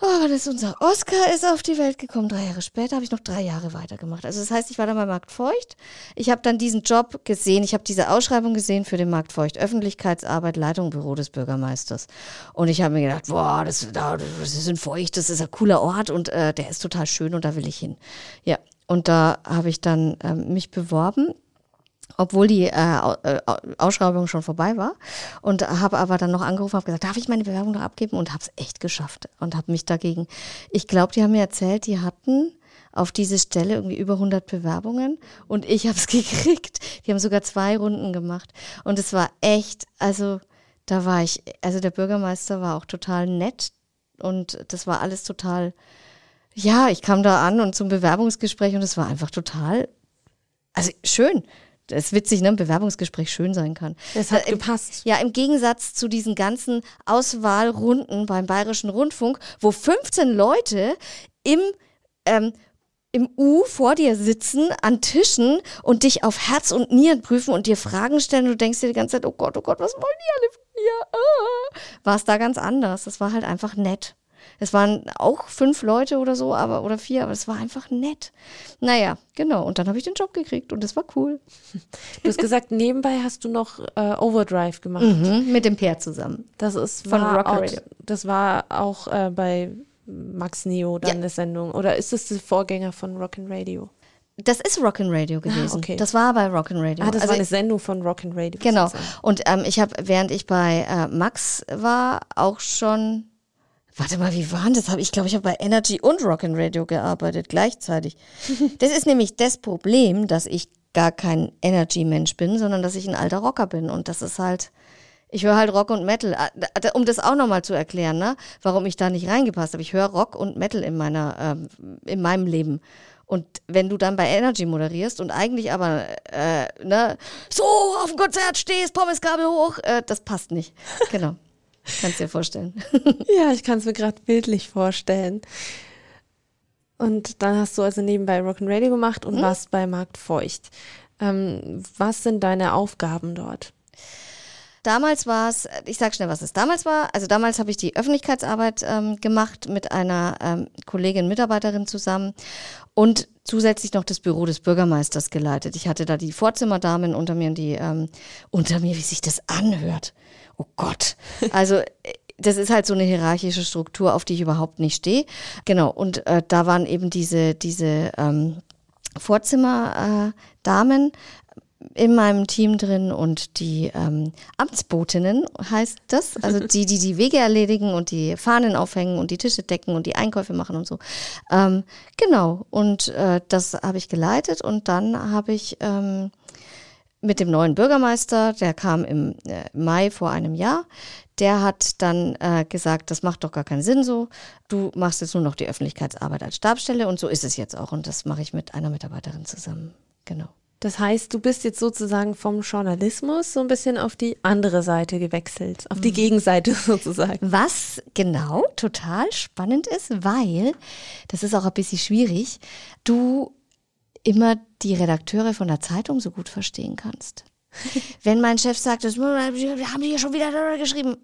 oh, das ist unser Oscar ist auf die Welt gekommen. Drei Jahre später habe ich noch drei Jahre weitergemacht. Also das heißt, ich war dann bei Markt Feucht. Ich habe dann diesen Job gesehen. Ich habe diese Ausschreibung gesehen für den Markt Feucht. Öffentlichkeitsarbeit, Leitung, Büro des Bürgermeisters. Und ich habe mir gedacht, boah, das, das ist ein Feucht, das ist ein cooler Ort und äh, der ist total schön und da will ich hin. Ja, und da habe ich dann ähm, mich beworben obwohl die äh, äh Ausschreibung schon vorbei war. Und habe aber dann noch angerufen, habe gesagt, darf ich meine Bewerbung noch abgeben? Und habe es echt geschafft und habe mich dagegen, ich glaube, die haben mir erzählt, die hatten auf diese Stelle irgendwie über 100 Bewerbungen und ich habe es *laughs* gekriegt. Die haben sogar zwei Runden gemacht und es war echt, also da war ich, also der Bürgermeister war auch total nett und das war alles total, ja, ich kam da an und zum Bewerbungsgespräch und es war einfach total, also schön das ist witzig, ne? Ein Bewerbungsgespräch schön sein kann. Das hat äh, gepasst. Ja, im Gegensatz zu diesen ganzen Auswahlrunden beim Bayerischen Rundfunk, wo 15 Leute im, ähm, im U vor dir sitzen, an Tischen und dich auf Herz und Nieren prüfen und dir Fragen stellen. Du denkst dir die ganze Zeit, oh Gott, oh Gott, was wollen die alle von mir? Ah. War es da ganz anders. Das war halt einfach nett. Es waren auch fünf Leute oder so, aber oder vier, aber es war einfach nett. Naja, genau. Und dann habe ich den Job gekriegt und das war cool. *laughs* Du hast gesagt, nebenbei hast du noch äh, Overdrive gemacht. Mhm, mit dem Pair zusammen. Das ist von Rock Radio. Das war auch äh, bei Max Neo dann ja. eine Sendung. Oder ist das der Vorgänger von Rock Radio? Das ist Rock'n Radio ah, gewesen. Ah, okay. Das war bei Rock'n Radio. Ah, das also, war eine Sendung von Rock'n Radio. Genau. Und ähm, ich habe, während ich bei äh, Max war, auch schon Warte mal, wie waren das? Ich glaube, ich habe bei Energy und Rock'n'Radio gearbeitet gleichzeitig. *laughs* das ist nämlich das Problem, dass ich gar kein Energy-Mensch bin, sondern dass ich ein alter Rocker bin. Und das ist halt, ich höre halt Rock und Metal. Äh, um das auch nochmal zu erklären, ne, warum ich da nicht reingepasst habe. Ich höre Rock und Metal in meiner, ähm, in meinem Leben. Und wenn du dann bei Energy moderierst und eigentlich aber äh, ne, so auf dem Konzert stehst, Pommeskabel hoch, äh, das passt nicht. *laughs* Genau. Kannst dir vorstellen. *laughs* ja, ich kann es mir gerade bildlich vorstellen. Und dann hast du also nebenbei Rock'n'Radio gemacht und mhm. warst bei Markt Feucht. Ähm, was sind deine Aufgaben dort? Damals war es, ich sag schnell, was es damals war. Also damals habe ich die Öffentlichkeitsarbeit ähm, gemacht mit einer ähm, Kollegin, Mitarbeiterin zusammen und zusätzlich noch das Büro des Bürgermeisters geleitet. Ich hatte da die Vorzimmerdamen unter mir und die ähm, unter mir, wie sich das anhört oh Gott. Also äh, das ist halt so eine hierarchische Struktur, auf die ich überhaupt nicht stehe. Genau, und äh, da waren eben diese, diese ähm, Vorzimmerdamen äh, in meinem Team drin und die ähm, Amtsbotinnen heißt das, also die, die die Wege erledigen und die Fahnen aufhängen und die Tische decken und die Einkäufe machen und so. Ähm, genau, und äh, das habe ich geleitet und dann habe ich ähm, mit dem neuen Bürgermeister, der kam im äh, Mai vor einem Jahr, der hat dann äh, gesagt, das macht doch gar keinen Sinn so. Du machst jetzt nur noch die Öffentlichkeitsarbeit als Stabstelle und so ist es jetzt auch. Und das mache ich mit einer Mitarbeiterin zusammen. Genau. Das heißt, du bist jetzt sozusagen vom Journalismus so ein bisschen auf die andere Seite gewechselt, auf die Gegenseite *laughs* sozusagen. Was genau total spannend ist, weil, das ist auch ein bisschen schwierig, du immer die Redakteure von der Zeitung so gut verstehen kannst. *laughs* Wenn mein Chef sagt, das haben die ja schon wieder geschrieben,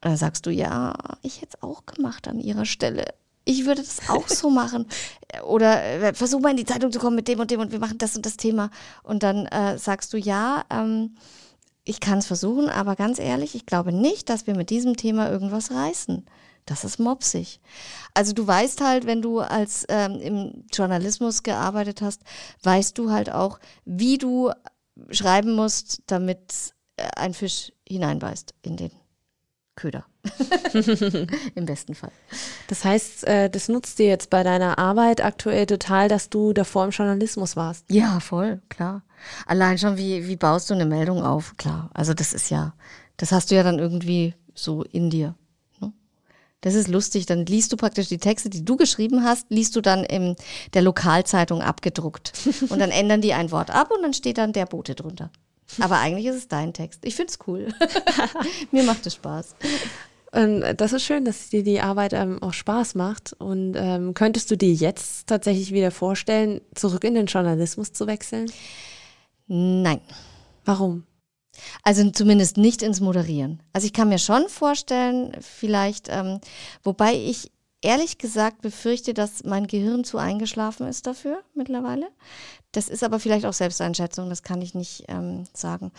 dann sagst du, ja, ich hätte es auch gemacht an ihrer Stelle. Ich würde das auch so *laughs* machen. Oder äh, versuch mal in die Zeitung zu kommen mit dem und dem und wir machen das und das Thema. Und dann äh, sagst du, ja, ähm, ich kann es versuchen, aber ganz ehrlich, ich glaube nicht, dass wir mit diesem Thema irgendwas reißen. Das ist mopsig. Also du weißt halt, wenn du als ähm, im Journalismus gearbeitet hast, weißt du halt auch, wie du schreiben musst, damit äh, ein Fisch hineinbeißt in den Köder. *laughs* Im besten Fall. Das heißt, äh, das nutzt dir jetzt bei deiner Arbeit aktuell total, dass du davor im Journalismus warst. Ja, voll, klar. Allein schon, wie, wie baust du eine Meldung auf? Klar. Also das ist ja, das hast du ja dann irgendwie so in dir. Das ist lustig. Dann liest du praktisch die Texte, die du geschrieben hast, liest du dann in der Lokalzeitung abgedruckt. *laughs* Und dann ändern die ein Wort ab und dann steht dann der Bote drunter. Aber eigentlich ist es dein Text. Ich finde es cool. *laughs* Mir macht es Spaß. Und das ist schön, dass dir die Arbeit ähm, auch Spaß macht. Und ähm, könntest du dir jetzt tatsächlich wieder vorstellen, zurück in den Journalismus zu wechseln? Nein. Warum? Also zumindest nicht ins Moderieren. Also ich kann mir schon vorstellen, vielleicht, ähm, wobei ich ehrlich gesagt befürchte, dass mein Gehirn zu eingeschlafen ist dafür mittlerweile. Das ist aber vielleicht auch Selbsteinschätzung, das kann ich nicht ähm, sagen.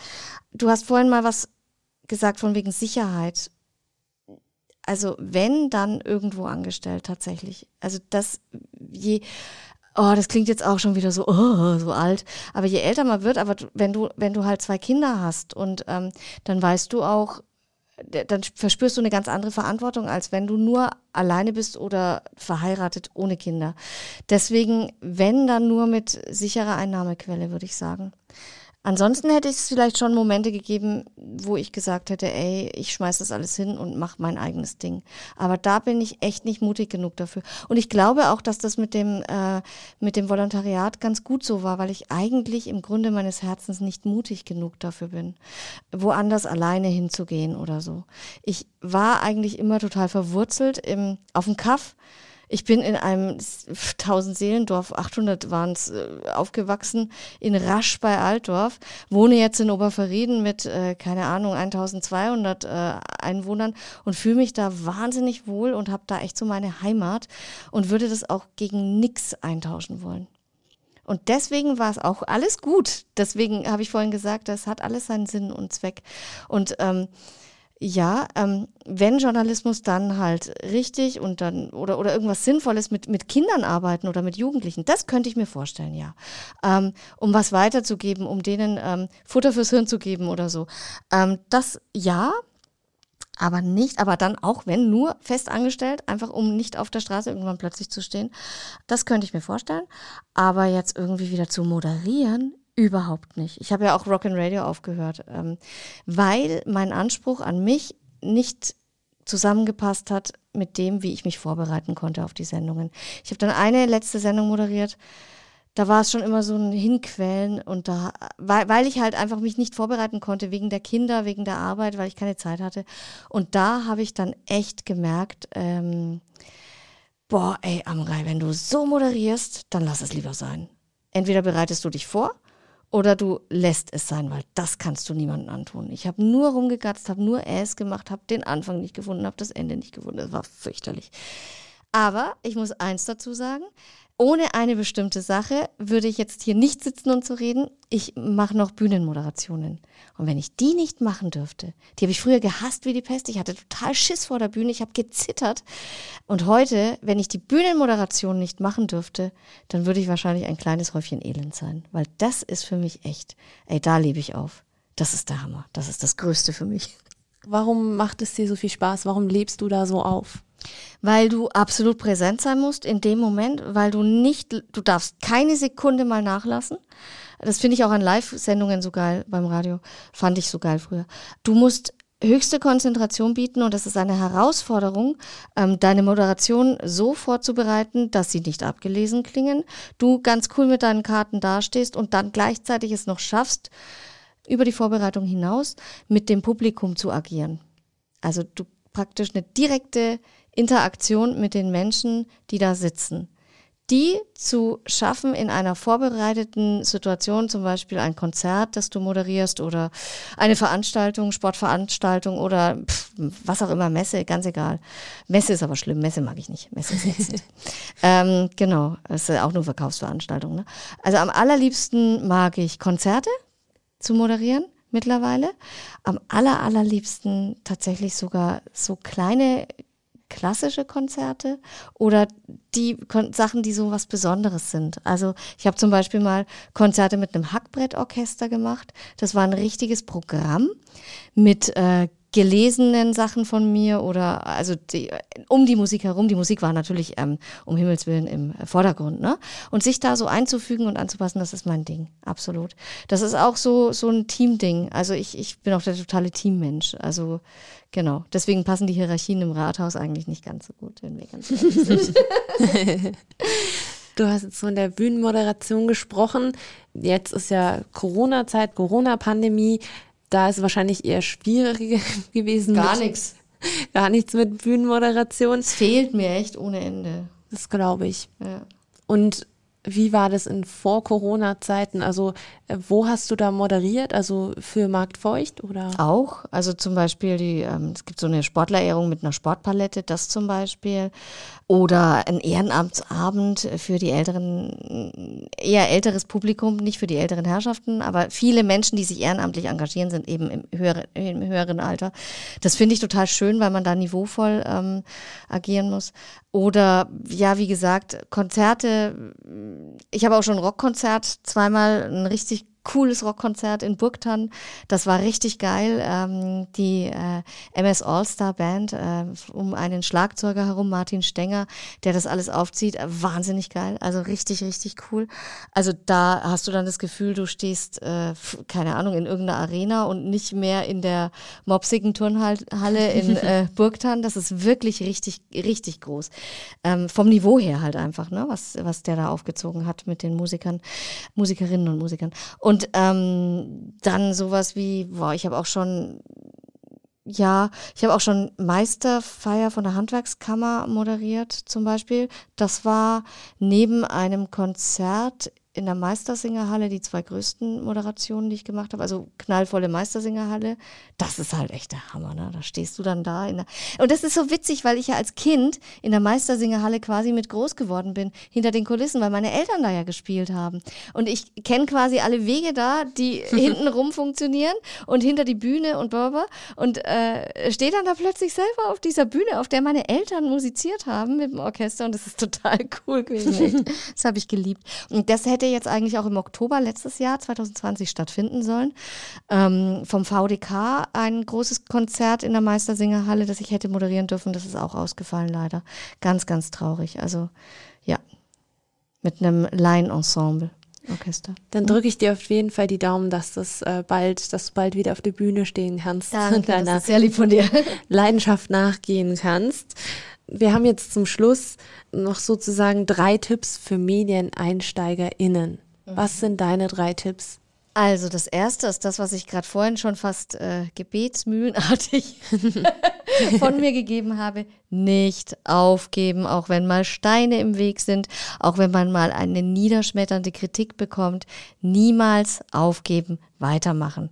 Du hast vorhin mal was gesagt von wegen Sicherheit. Also wenn, dann irgendwo angestellt tatsächlich. Also das je, oh, das klingt jetzt auch schon wieder so, oh, so alt. Aber je älter man wird, aber wenn du, wenn du halt zwei Kinder hast und ähm, dann weißt du auch, dann verspürst du eine ganz andere Verantwortung, als wenn du nur alleine bist oder verheiratet ohne Kinder. Deswegen, wenn dann nur mit sicherer Einnahmequelle, würde ich sagen. Ansonsten hätte es vielleicht schon Momente gegeben, wo ich gesagt hätte, ey, ich schmeiß das alles hin und mach mein eigenes Ding. Aber da bin ich echt nicht mutig genug dafür. Und ich glaube auch, dass das mit dem, äh, mit dem Volontariat ganz gut so war, weil ich eigentlich im Grunde meines Herzens nicht mutig genug dafür bin, woanders alleine hinzugehen oder so. Ich war eigentlich immer total verwurzelt im, auf dem Kaff ich bin in einem 1000 Seelendorf, 800 waren es, äh, aufgewachsen, in Rasch bei Altdorf, wohne jetzt in Oberverrieden mit, äh, keine Ahnung, 1200 äh, Einwohnern und fühle mich da wahnsinnig wohl und habe da echt so meine Heimat und würde das auch gegen nix eintauschen wollen. Und deswegen war es auch alles gut. Deswegen habe ich vorhin gesagt, das hat alles seinen Sinn und Zweck. Und ähm, ja, ähm, wenn Journalismus dann halt richtig und dann oder, oder irgendwas Sinnvolles mit, mit Kindern arbeiten oder mit Jugendlichen, das könnte ich mir vorstellen, ja. Ähm, um was weiterzugeben, um denen ähm, Futter fürs Hirn zu geben oder so. Ähm, das ja, aber nicht, aber dann auch, wenn nur fest angestellt, einfach um nicht auf der Straße irgendwann plötzlich zu stehen. Das könnte ich mir vorstellen. Aber jetzt irgendwie wieder zu moderieren, Überhaupt nicht. Ich habe ja auch Rock and Radio aufgehört, ähm, weil mein Anspruch an mich nicht zusammengepasst hat mit dem, wie ich mich vorbereiten konnte auf die Sendungen. Ich habe dann eine letzte Sendung moderiert. Da war es schon immer so ein Hinquälen und da, weil, weil ich halt einfach mich nicht vorbereiten konnte wegen der Kinder, wegen der Arbeit, weil ich keine Zeit hatte. Und da habe ich dann echt gemerkt, ähm, boah, ey, Amrei, wenn du so moderierst, dann lass es lieber sein. Entweder bereitest du dich vor oder du lässt es sein, weil das kannst du niemandem antun. Ich habe nur rumgegatzt, habe nur Äs gemacht, habe den Anfang nicht gefunden, habe das Ende nicht gefunden. Das war fürchterlich. Aber ich muss eins dazu sagen, ohne eine bestimmte Sache würde ich jetzt hier nicht sitzen und zu reden. Ich mache noch Bühnenmoderationen. Und wenn ich die nicht machen dürfte, die habe ich früher gehasst wie die Pest. Ich hatte total Schiss vor der Bühne. Ich habe gezittert. Und heute, wenn ich die Bühnenmoderation nicht machen dürfte, dann würde ich wahrscheinlich ein kleines Häufchen Elend sein. Weil das ist für mich echt, ey, da lebe ich auf. Das ist der Hammer. Das ist das Größte für mich. Warum macht es dir so viel Spaß? Warum lebst du da so auf? Weil du absolut präsent sein musst in dem Moment, weil du nicht, du darfst keine Sekunde mal nachlassen. Das finde ich auch an Live-Sendungen so geil beim Radio. Fand ich so geil früher. Du musst höchste Konzentration bieten und das ist eine Herausforderung, ähm, deine Moderation so vorzubereiten, dass sie nicht abgelesen klingen, du ganz cool mit deinen Karten dastehst und dann gleichzeitig es noch schaffst, über die Vorbereitung hinaus mit dem Publikum zu agieren. Also du praktisch eine direkte Interaktion mit den Menschen, die da sitzen die zu schaffen in einer vorbereiteten Situation, zum Beispiel ein Konzert, das du moderierst oder eine Veranstaltung, Sportveranstaltung oder pff, was auch immer, Messe, ganz egal. Messe ist aber schlimm, Messe mag ich nicht. Messe ist ätzend. *laughs* ähm, genau, das ist auch nur Verkaufsveranstaltung. Ne? Also am allerliebsten mag ich Konzerte zu moderieren mittlerweile. Am aller, allerliebsten tatsächlich sogar so kleine klassische Konzerte oder die Kon Sachen, die so was Besonderes sind. Also ich habe zum Beispiel mal Konzerte mit einem Hackbrettorchester gemacht. Das war ein richtiges Programm mit äh, gelesenen Sachen von mir oder also die, um die Musik herum. Die Musik war natürlich ähm, um Himmels Willen im Vordergrund, ne? Und sich da so einzufügen und anzupassen, das ist mein Ding, absolut. Das ist auch so so ein Teamding. Also ich ich bin auch der totale Teammensch. Also genau. Deswegen passen die Hierarchien im Rathaus eigentlich nicht ganz so gut, wenn wir ganz ehrlich sind. *laughs* Du hast jetzt von der Bühnenmoderation gesprochen. Jetzt ist ja Corona-Zeit, Corona-Pandemie da ist wahrscheinlich eher schwieriger *laughs* gewesen. Gar nichts. *laughs* Gar nichts mit Bühnenmoderation. Es fehlt mir echt ohne Ende. Das glaube ich. Ja. Und wie war das in Vor-Corona-Zeiten? Also, äh, wo hast du da moderiert? Also für Marktfeucht oder? Auch. Also zum Beispiel, die, ähm, es gibt so eine Sportlerehrung mit einer Sportpalette, das zum Beispiel. Oder ein Ehrenamtsabend für die älteren, eher älteres Publikum, nicht für die älteren Herrschaften, aber viele Menschen, die sich ehrenamtlich engagieren, sind eben im höheren, im höheren Alter. Das finde ich total schön, weil man da niveauvoll ähm, agieren muss. Oder ja, wie gesagt, Konzerte. Ich habe auch schon ein Rockkonzert zweimal ein richtig cooles Rockkonzert in Burgtann. Das war richtig geil. Ähm, die äh, MS All-Star Band äh, um einen Schlagzeuger herum, Martin Stenger, der das alles aufzieht. Äh, wahnsinnig geil. Also richtig, richtig cool. Also da hast du dann das Gefühl, du stehst, äh, keine Ahnung, in irgendeiner Arena und nicht mehr in der mopsigen Turnhalle in *laughs* äh, Burgtann. Das ist wirklich richtig, richtig groß. Ähm, vom Niveau her halt einfach, ne, was, was der da aufgezogen hat mit den Musikern, Musikerinnen und Musikern. Und und ähm, dann sowas wie, boah, ich habe auch schon, ja, ich habe auch schon Meisterfeier von der Handwerkskammer moderiert zum Beispiel. Das war neben einem Konzert in der Meistersingerhalle die zwei größten Moderationen, die ich gemacht habe. Also knallvolle Meistersingerhalle. Das ist halt echt der Hammer. Ne? Da stehst du dann da. In der und das ist so witzig, weil ich ja als Kind in der Meistersingerhalle quasi mit groß geworden bin, hinter den Kulissen, weil meine Eltern da ja gespielt haben. Und ich kenne quasi alle Wege da, die *laughs* hinten rum funktionieren und hinter die Bühne und blablabla. Und äh, stehe dann da plötzlich selber auf dieser Bühne, auf der meine Eltern musiziert haben mit dem Orchester. Und das ist total cool gewesen. *laughs* das habe ich geliebt. Und das hätte hätte jetzt eigentlich auch im Oktober letztes Jahr, 2020, stattfinden sollen. Ähm, vom VDK ein großes Konzert in der Meistersingerhalle, das ich hätte moderieren dürfen. Das ist auch ausgefallen, leider. Ganz, ganz traurig. Also, ja, mit einem Laienensemble. Orchester. Dann drücke ich dir auf jeden Fall die Daumen, dass das äh, bald, dass du bald wieder auf der Bühne stehen kannst Danke, und deiner sehr lieb von dir. Leidenschaft nachgehen kannst. Wir haben jetzt zum Schluss noch sozusagen drei Tipps für MedieneinsteigerInnen. Mhm. Was sind deine drei Tipps? Also das erste ist das, was ich gerade vorhin schon fast äh, gebetsmühlenartig *laughs* von mir gegeben habe. Nicht aufgeben, auch wenn mal Steine im Weg sind, auch wenn man mal eine niederschmetternde Kritik bekommt. Niemals aufgeben, weitermachen.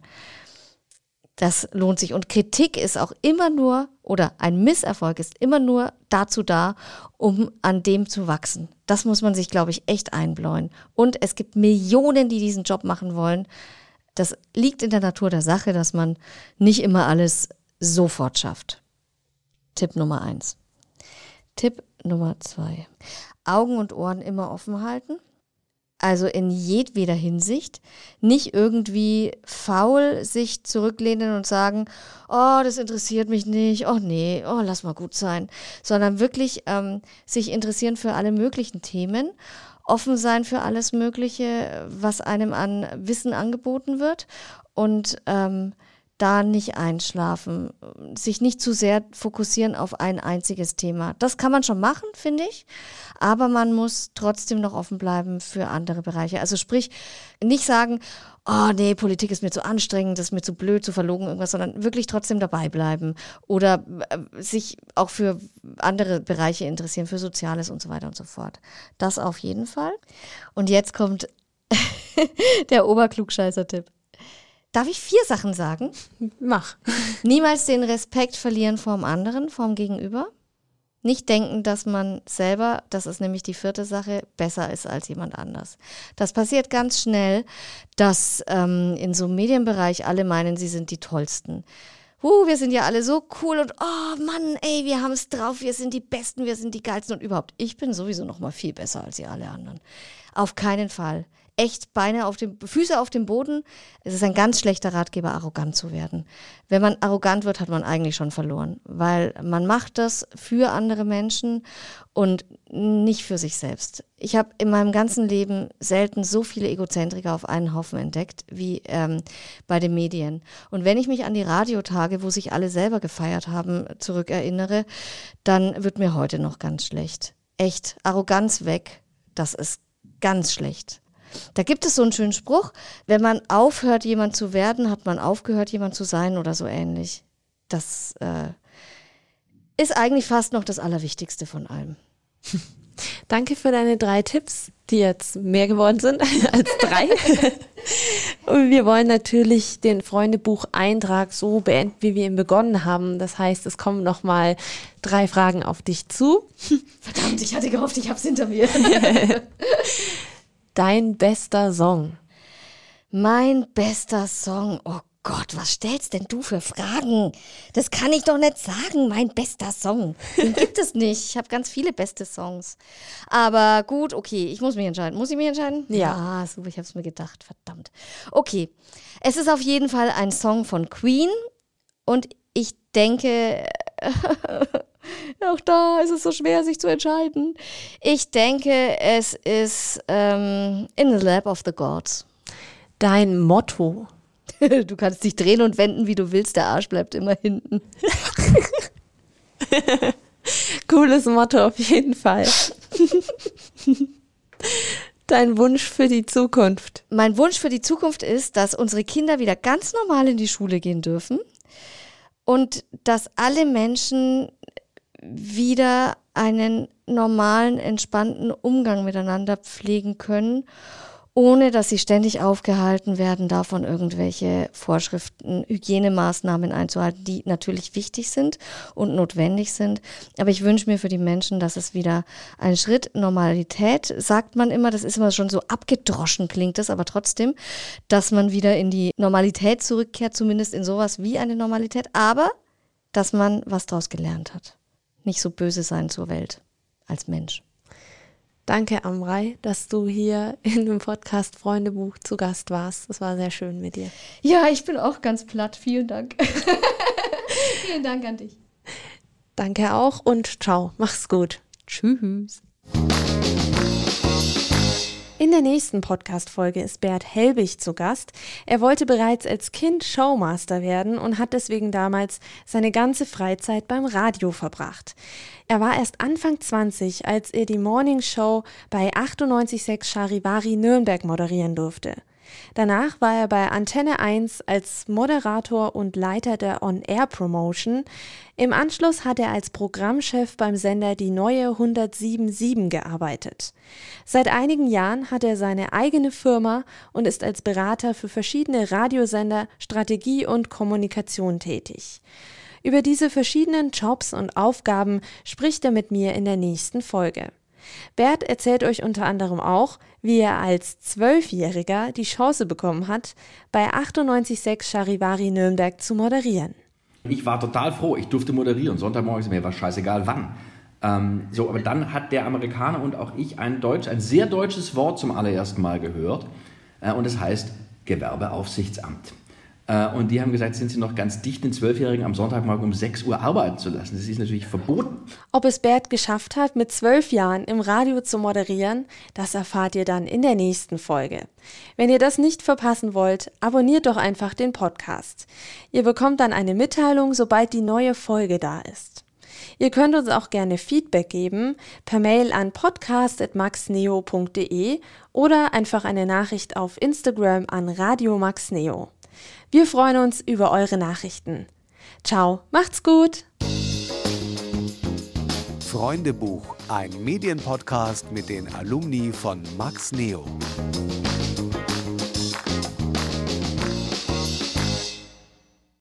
Das lohnt sich. Und Kritik ist auch immer nur, oder ein Misserfolg ist immer nur dazu da, um an dem zu wachsen. Das muss man sich, glaube ich, echt einbläuen. Und es gibt Millionen, die diesen Job machen wollen. Das liegt in der Natur der Sache, dass man nicht immer alles sofort schafft. Tipp Nummer eins. Tipp Nummer zwei. Augen und Ohren immer offen halten. Also in jedweder Hinsicht. Nicht irgendwie faul sich zurücklehnen und sagen, oh, das interessiert mich nicht, oh nee, oh, lass mal gut sein. Sondern wirklich ähm, sich interessieren für alle möglichen Themen, offen sein für alles Mögliche, was einem an Wissen angeboten wird und ähm, da nicht einschlafen, sich nicht zu sehr fokussieren auf ein einziges Thema. Das kann man schon machen, finde ich, aber man muss trotzdem noch offen bleiben für andere Bereiche. Also sprich, nicht sagen, oh nee, Politik ist mir zu anstrengend, das ist mir zu blöd, zu verlogen, irgendwas, sondern wirklich trotzdem dabei bleiben oder äh, sich auch für andere Bereiche interessieren, für Soziales und so weiter und so fort. Das auf jeden Fall. Und jetzt kommt *laughs* der Oberklugscheißer-Tipp. Darf ich vier Sachen sagen? Mach. Niemals den Respekt verlieren vorm anderen, vorm Gegenüber. Nicht denken, dass man selber, das ist nämlich die vierte Sache, besser ist als jemand anders. Das passiert ganz schnell, dass ähm, in so einem Medienbereich alle meinen, sie sind die Tollsten. Uh, wir sind ja alle so cool und oh Mann, ey, wir haben es drauf, wir sind die Besten, wir sind die Geilsten und überhaupt. Ich bin sowieso noch mal viel besser als ihr alle anderen. Auf keinen Fall echt Beine auf dem, Füße auf dem Boden. Es ist ein ganz schlechter Ratgeber, arrogant zu werden. Wenn man arrogant wird, hat man eigentlich schon verloren, weil man macht das für andere Menschen und nicht für sich selbst. Ich habe in meinem ganzen Leben selten so viele Egozentriker auf einen Haufen entdeckt wie ähm, bei den Medien. Und wenn ich mich an die Radiotage, wo sich alle selber gefeiert haben, zurückerinnere, dann wird mir heute noch ganz schlecht. Echt, Arroganz weg, das ist ganz schlecht. Da gibt es so einen schönen Spruch, wenn man aufhört, jemand zu werden, hat man aufgehört, jemand zu sein oder so ähnlich. Das äh, ist eigentlich fast noch das Allerwichtigste von allem. *laughs* Danke für deine drei Tipps, die jetzt mehr geworden sind *laughs* als drei. *laughs* Und wir wollen natürlich den Freundebuch-Eintrag so beenden, wie wir ihn begonnen haben. Das heißt, es kommen nochmal drei Fragen auf dich zu. Verdammt, ich hatte gehofft, ich habe es hinter mir. Dein bester Song. Mein bester Song. Oh Gott, was stellst denn du für Fragen? Das kann ich doch nicht sagen, mein bester Song. Den gibt es nicht. Ich habe ganz viele beste Songs. Aber gut, okay, ich muss mich entscheiden. Muss ich mich entscheiden? Ja. Ah, super, ich habe es mir gedacht, verdammt. Okay, es ist auf jeden Fall ein Song von Queen und ich denke, *laughs* auch da ist es so schwer, sich zu entscheiden. Ich denke, es ist ähm, In the Lab of the Gods. Dein Motto. *laughs* Du kannst dich drehen und wenden, wie du willst. Der Arsch bleibt immer hinten. *laughs* Cooles Motto auf jeden Fall. Dein Wunsch für die Zukunft. Mein Wunsch für die Zukunft ist, dass unsere Kinder wieder ganz normal in die Schule gehen dürfen und dass alle Menschen wieder einen normalen, entspannten Umgang miteinander pflegen können, ohne dass sie ständig aufgehalten werden, davon irgendwelche Vorschriften, Hygienemaßnahmen einzuhalten, die natürlich wichtig sind und notwendig sind. Aber ich wünsche mir für die Menschen, dass es wieder ein Schritt Normalität, sagt man immer, das ist immer schon so abgedroschen klingt das, aber trotzdem, dass man wieder in die Normalität zurückkehrt, zumindest in sowas wie eine Normalität, aber dass man was daraus gelernt hat nicht so böse sein zur Welt als Mensch. Danke, Amrei, dass du hier in dem Podcast Freundebuch zu Gast warst. Es war sehr schön mit dir. Ja, ich bin auch ganz platt. Vielen Dank. *laughs* Vielen Dank an dich. Danke auch und ciao. Mach's gut. Tschüss. In der nächsten Podcast-Folge ist Bert Helbig zu Gast. Er wollte bereits als Kind Showmaster werden und hat deswegen damals seine ganze Freizeit beim Radio verbracht. Er war erst Anfang 20, als er die Morning Show bei 98.6 Charivari Nürnberg moderieren durfte. Danach war er bei Antenne 1 als Moderator und Leiter der On-Air-Promotion. Im Anschluss hat er als Programmchef beim Sender die neue 1077 gearbeitet. Seit einigen Jahren hat er seine eigene Firma und ist als Berater für verschiedene Radiosender Strategie und Kommunikation tätig. Über diese verschiedenen Jobs und Aufgaben spricht er mit mir in der nächsten Folge. Bert erzählt euch unter anderem auch, wie er als Zwölfjähriger die Chance bekommen hat, bei 98.6 Charivari Nürnberg zu moderieren. Ich war total froh, ich durfte moderieren. Sonntagmorgens mir war scheißegal wann. Ähm, so, aber dann hat der Amerikaner und auch ich ein Deutsch, ein sehr deutsches Wort zum allerersten Mal gehört. Äh, und es heißt Gewerbeaufsichtsamt. Äh, und die haben gesagt, sind sie noch ganz dicht, den Zwölfjährigen am Sonntagmorgen um 6 Uhr arbeiten zu lassen. Das ist natürlich verboten. Ob es Bert geschafft hat, mit zwölf Jahren im Radio zu moderieren, das erfahrt ihr dann in der nächsten Folge. Wenn ihr das nicht verpassen wollt, abonniert doch einfach den Podcast. Ihr bekommt dann eine Mitteilung, sobald die neue Folge da ist. Ihr könnt uns auch gerne Feedback geben per Mail an podcast.maxneo.de oder einfach eine Nachricht auf Instagram an Radio Maxneo. Wir freuen uns über eure Nachrichten. Ciao, macht's gut! Freundebuch, ein Medienpodcast mit den Alumni von Max Neo.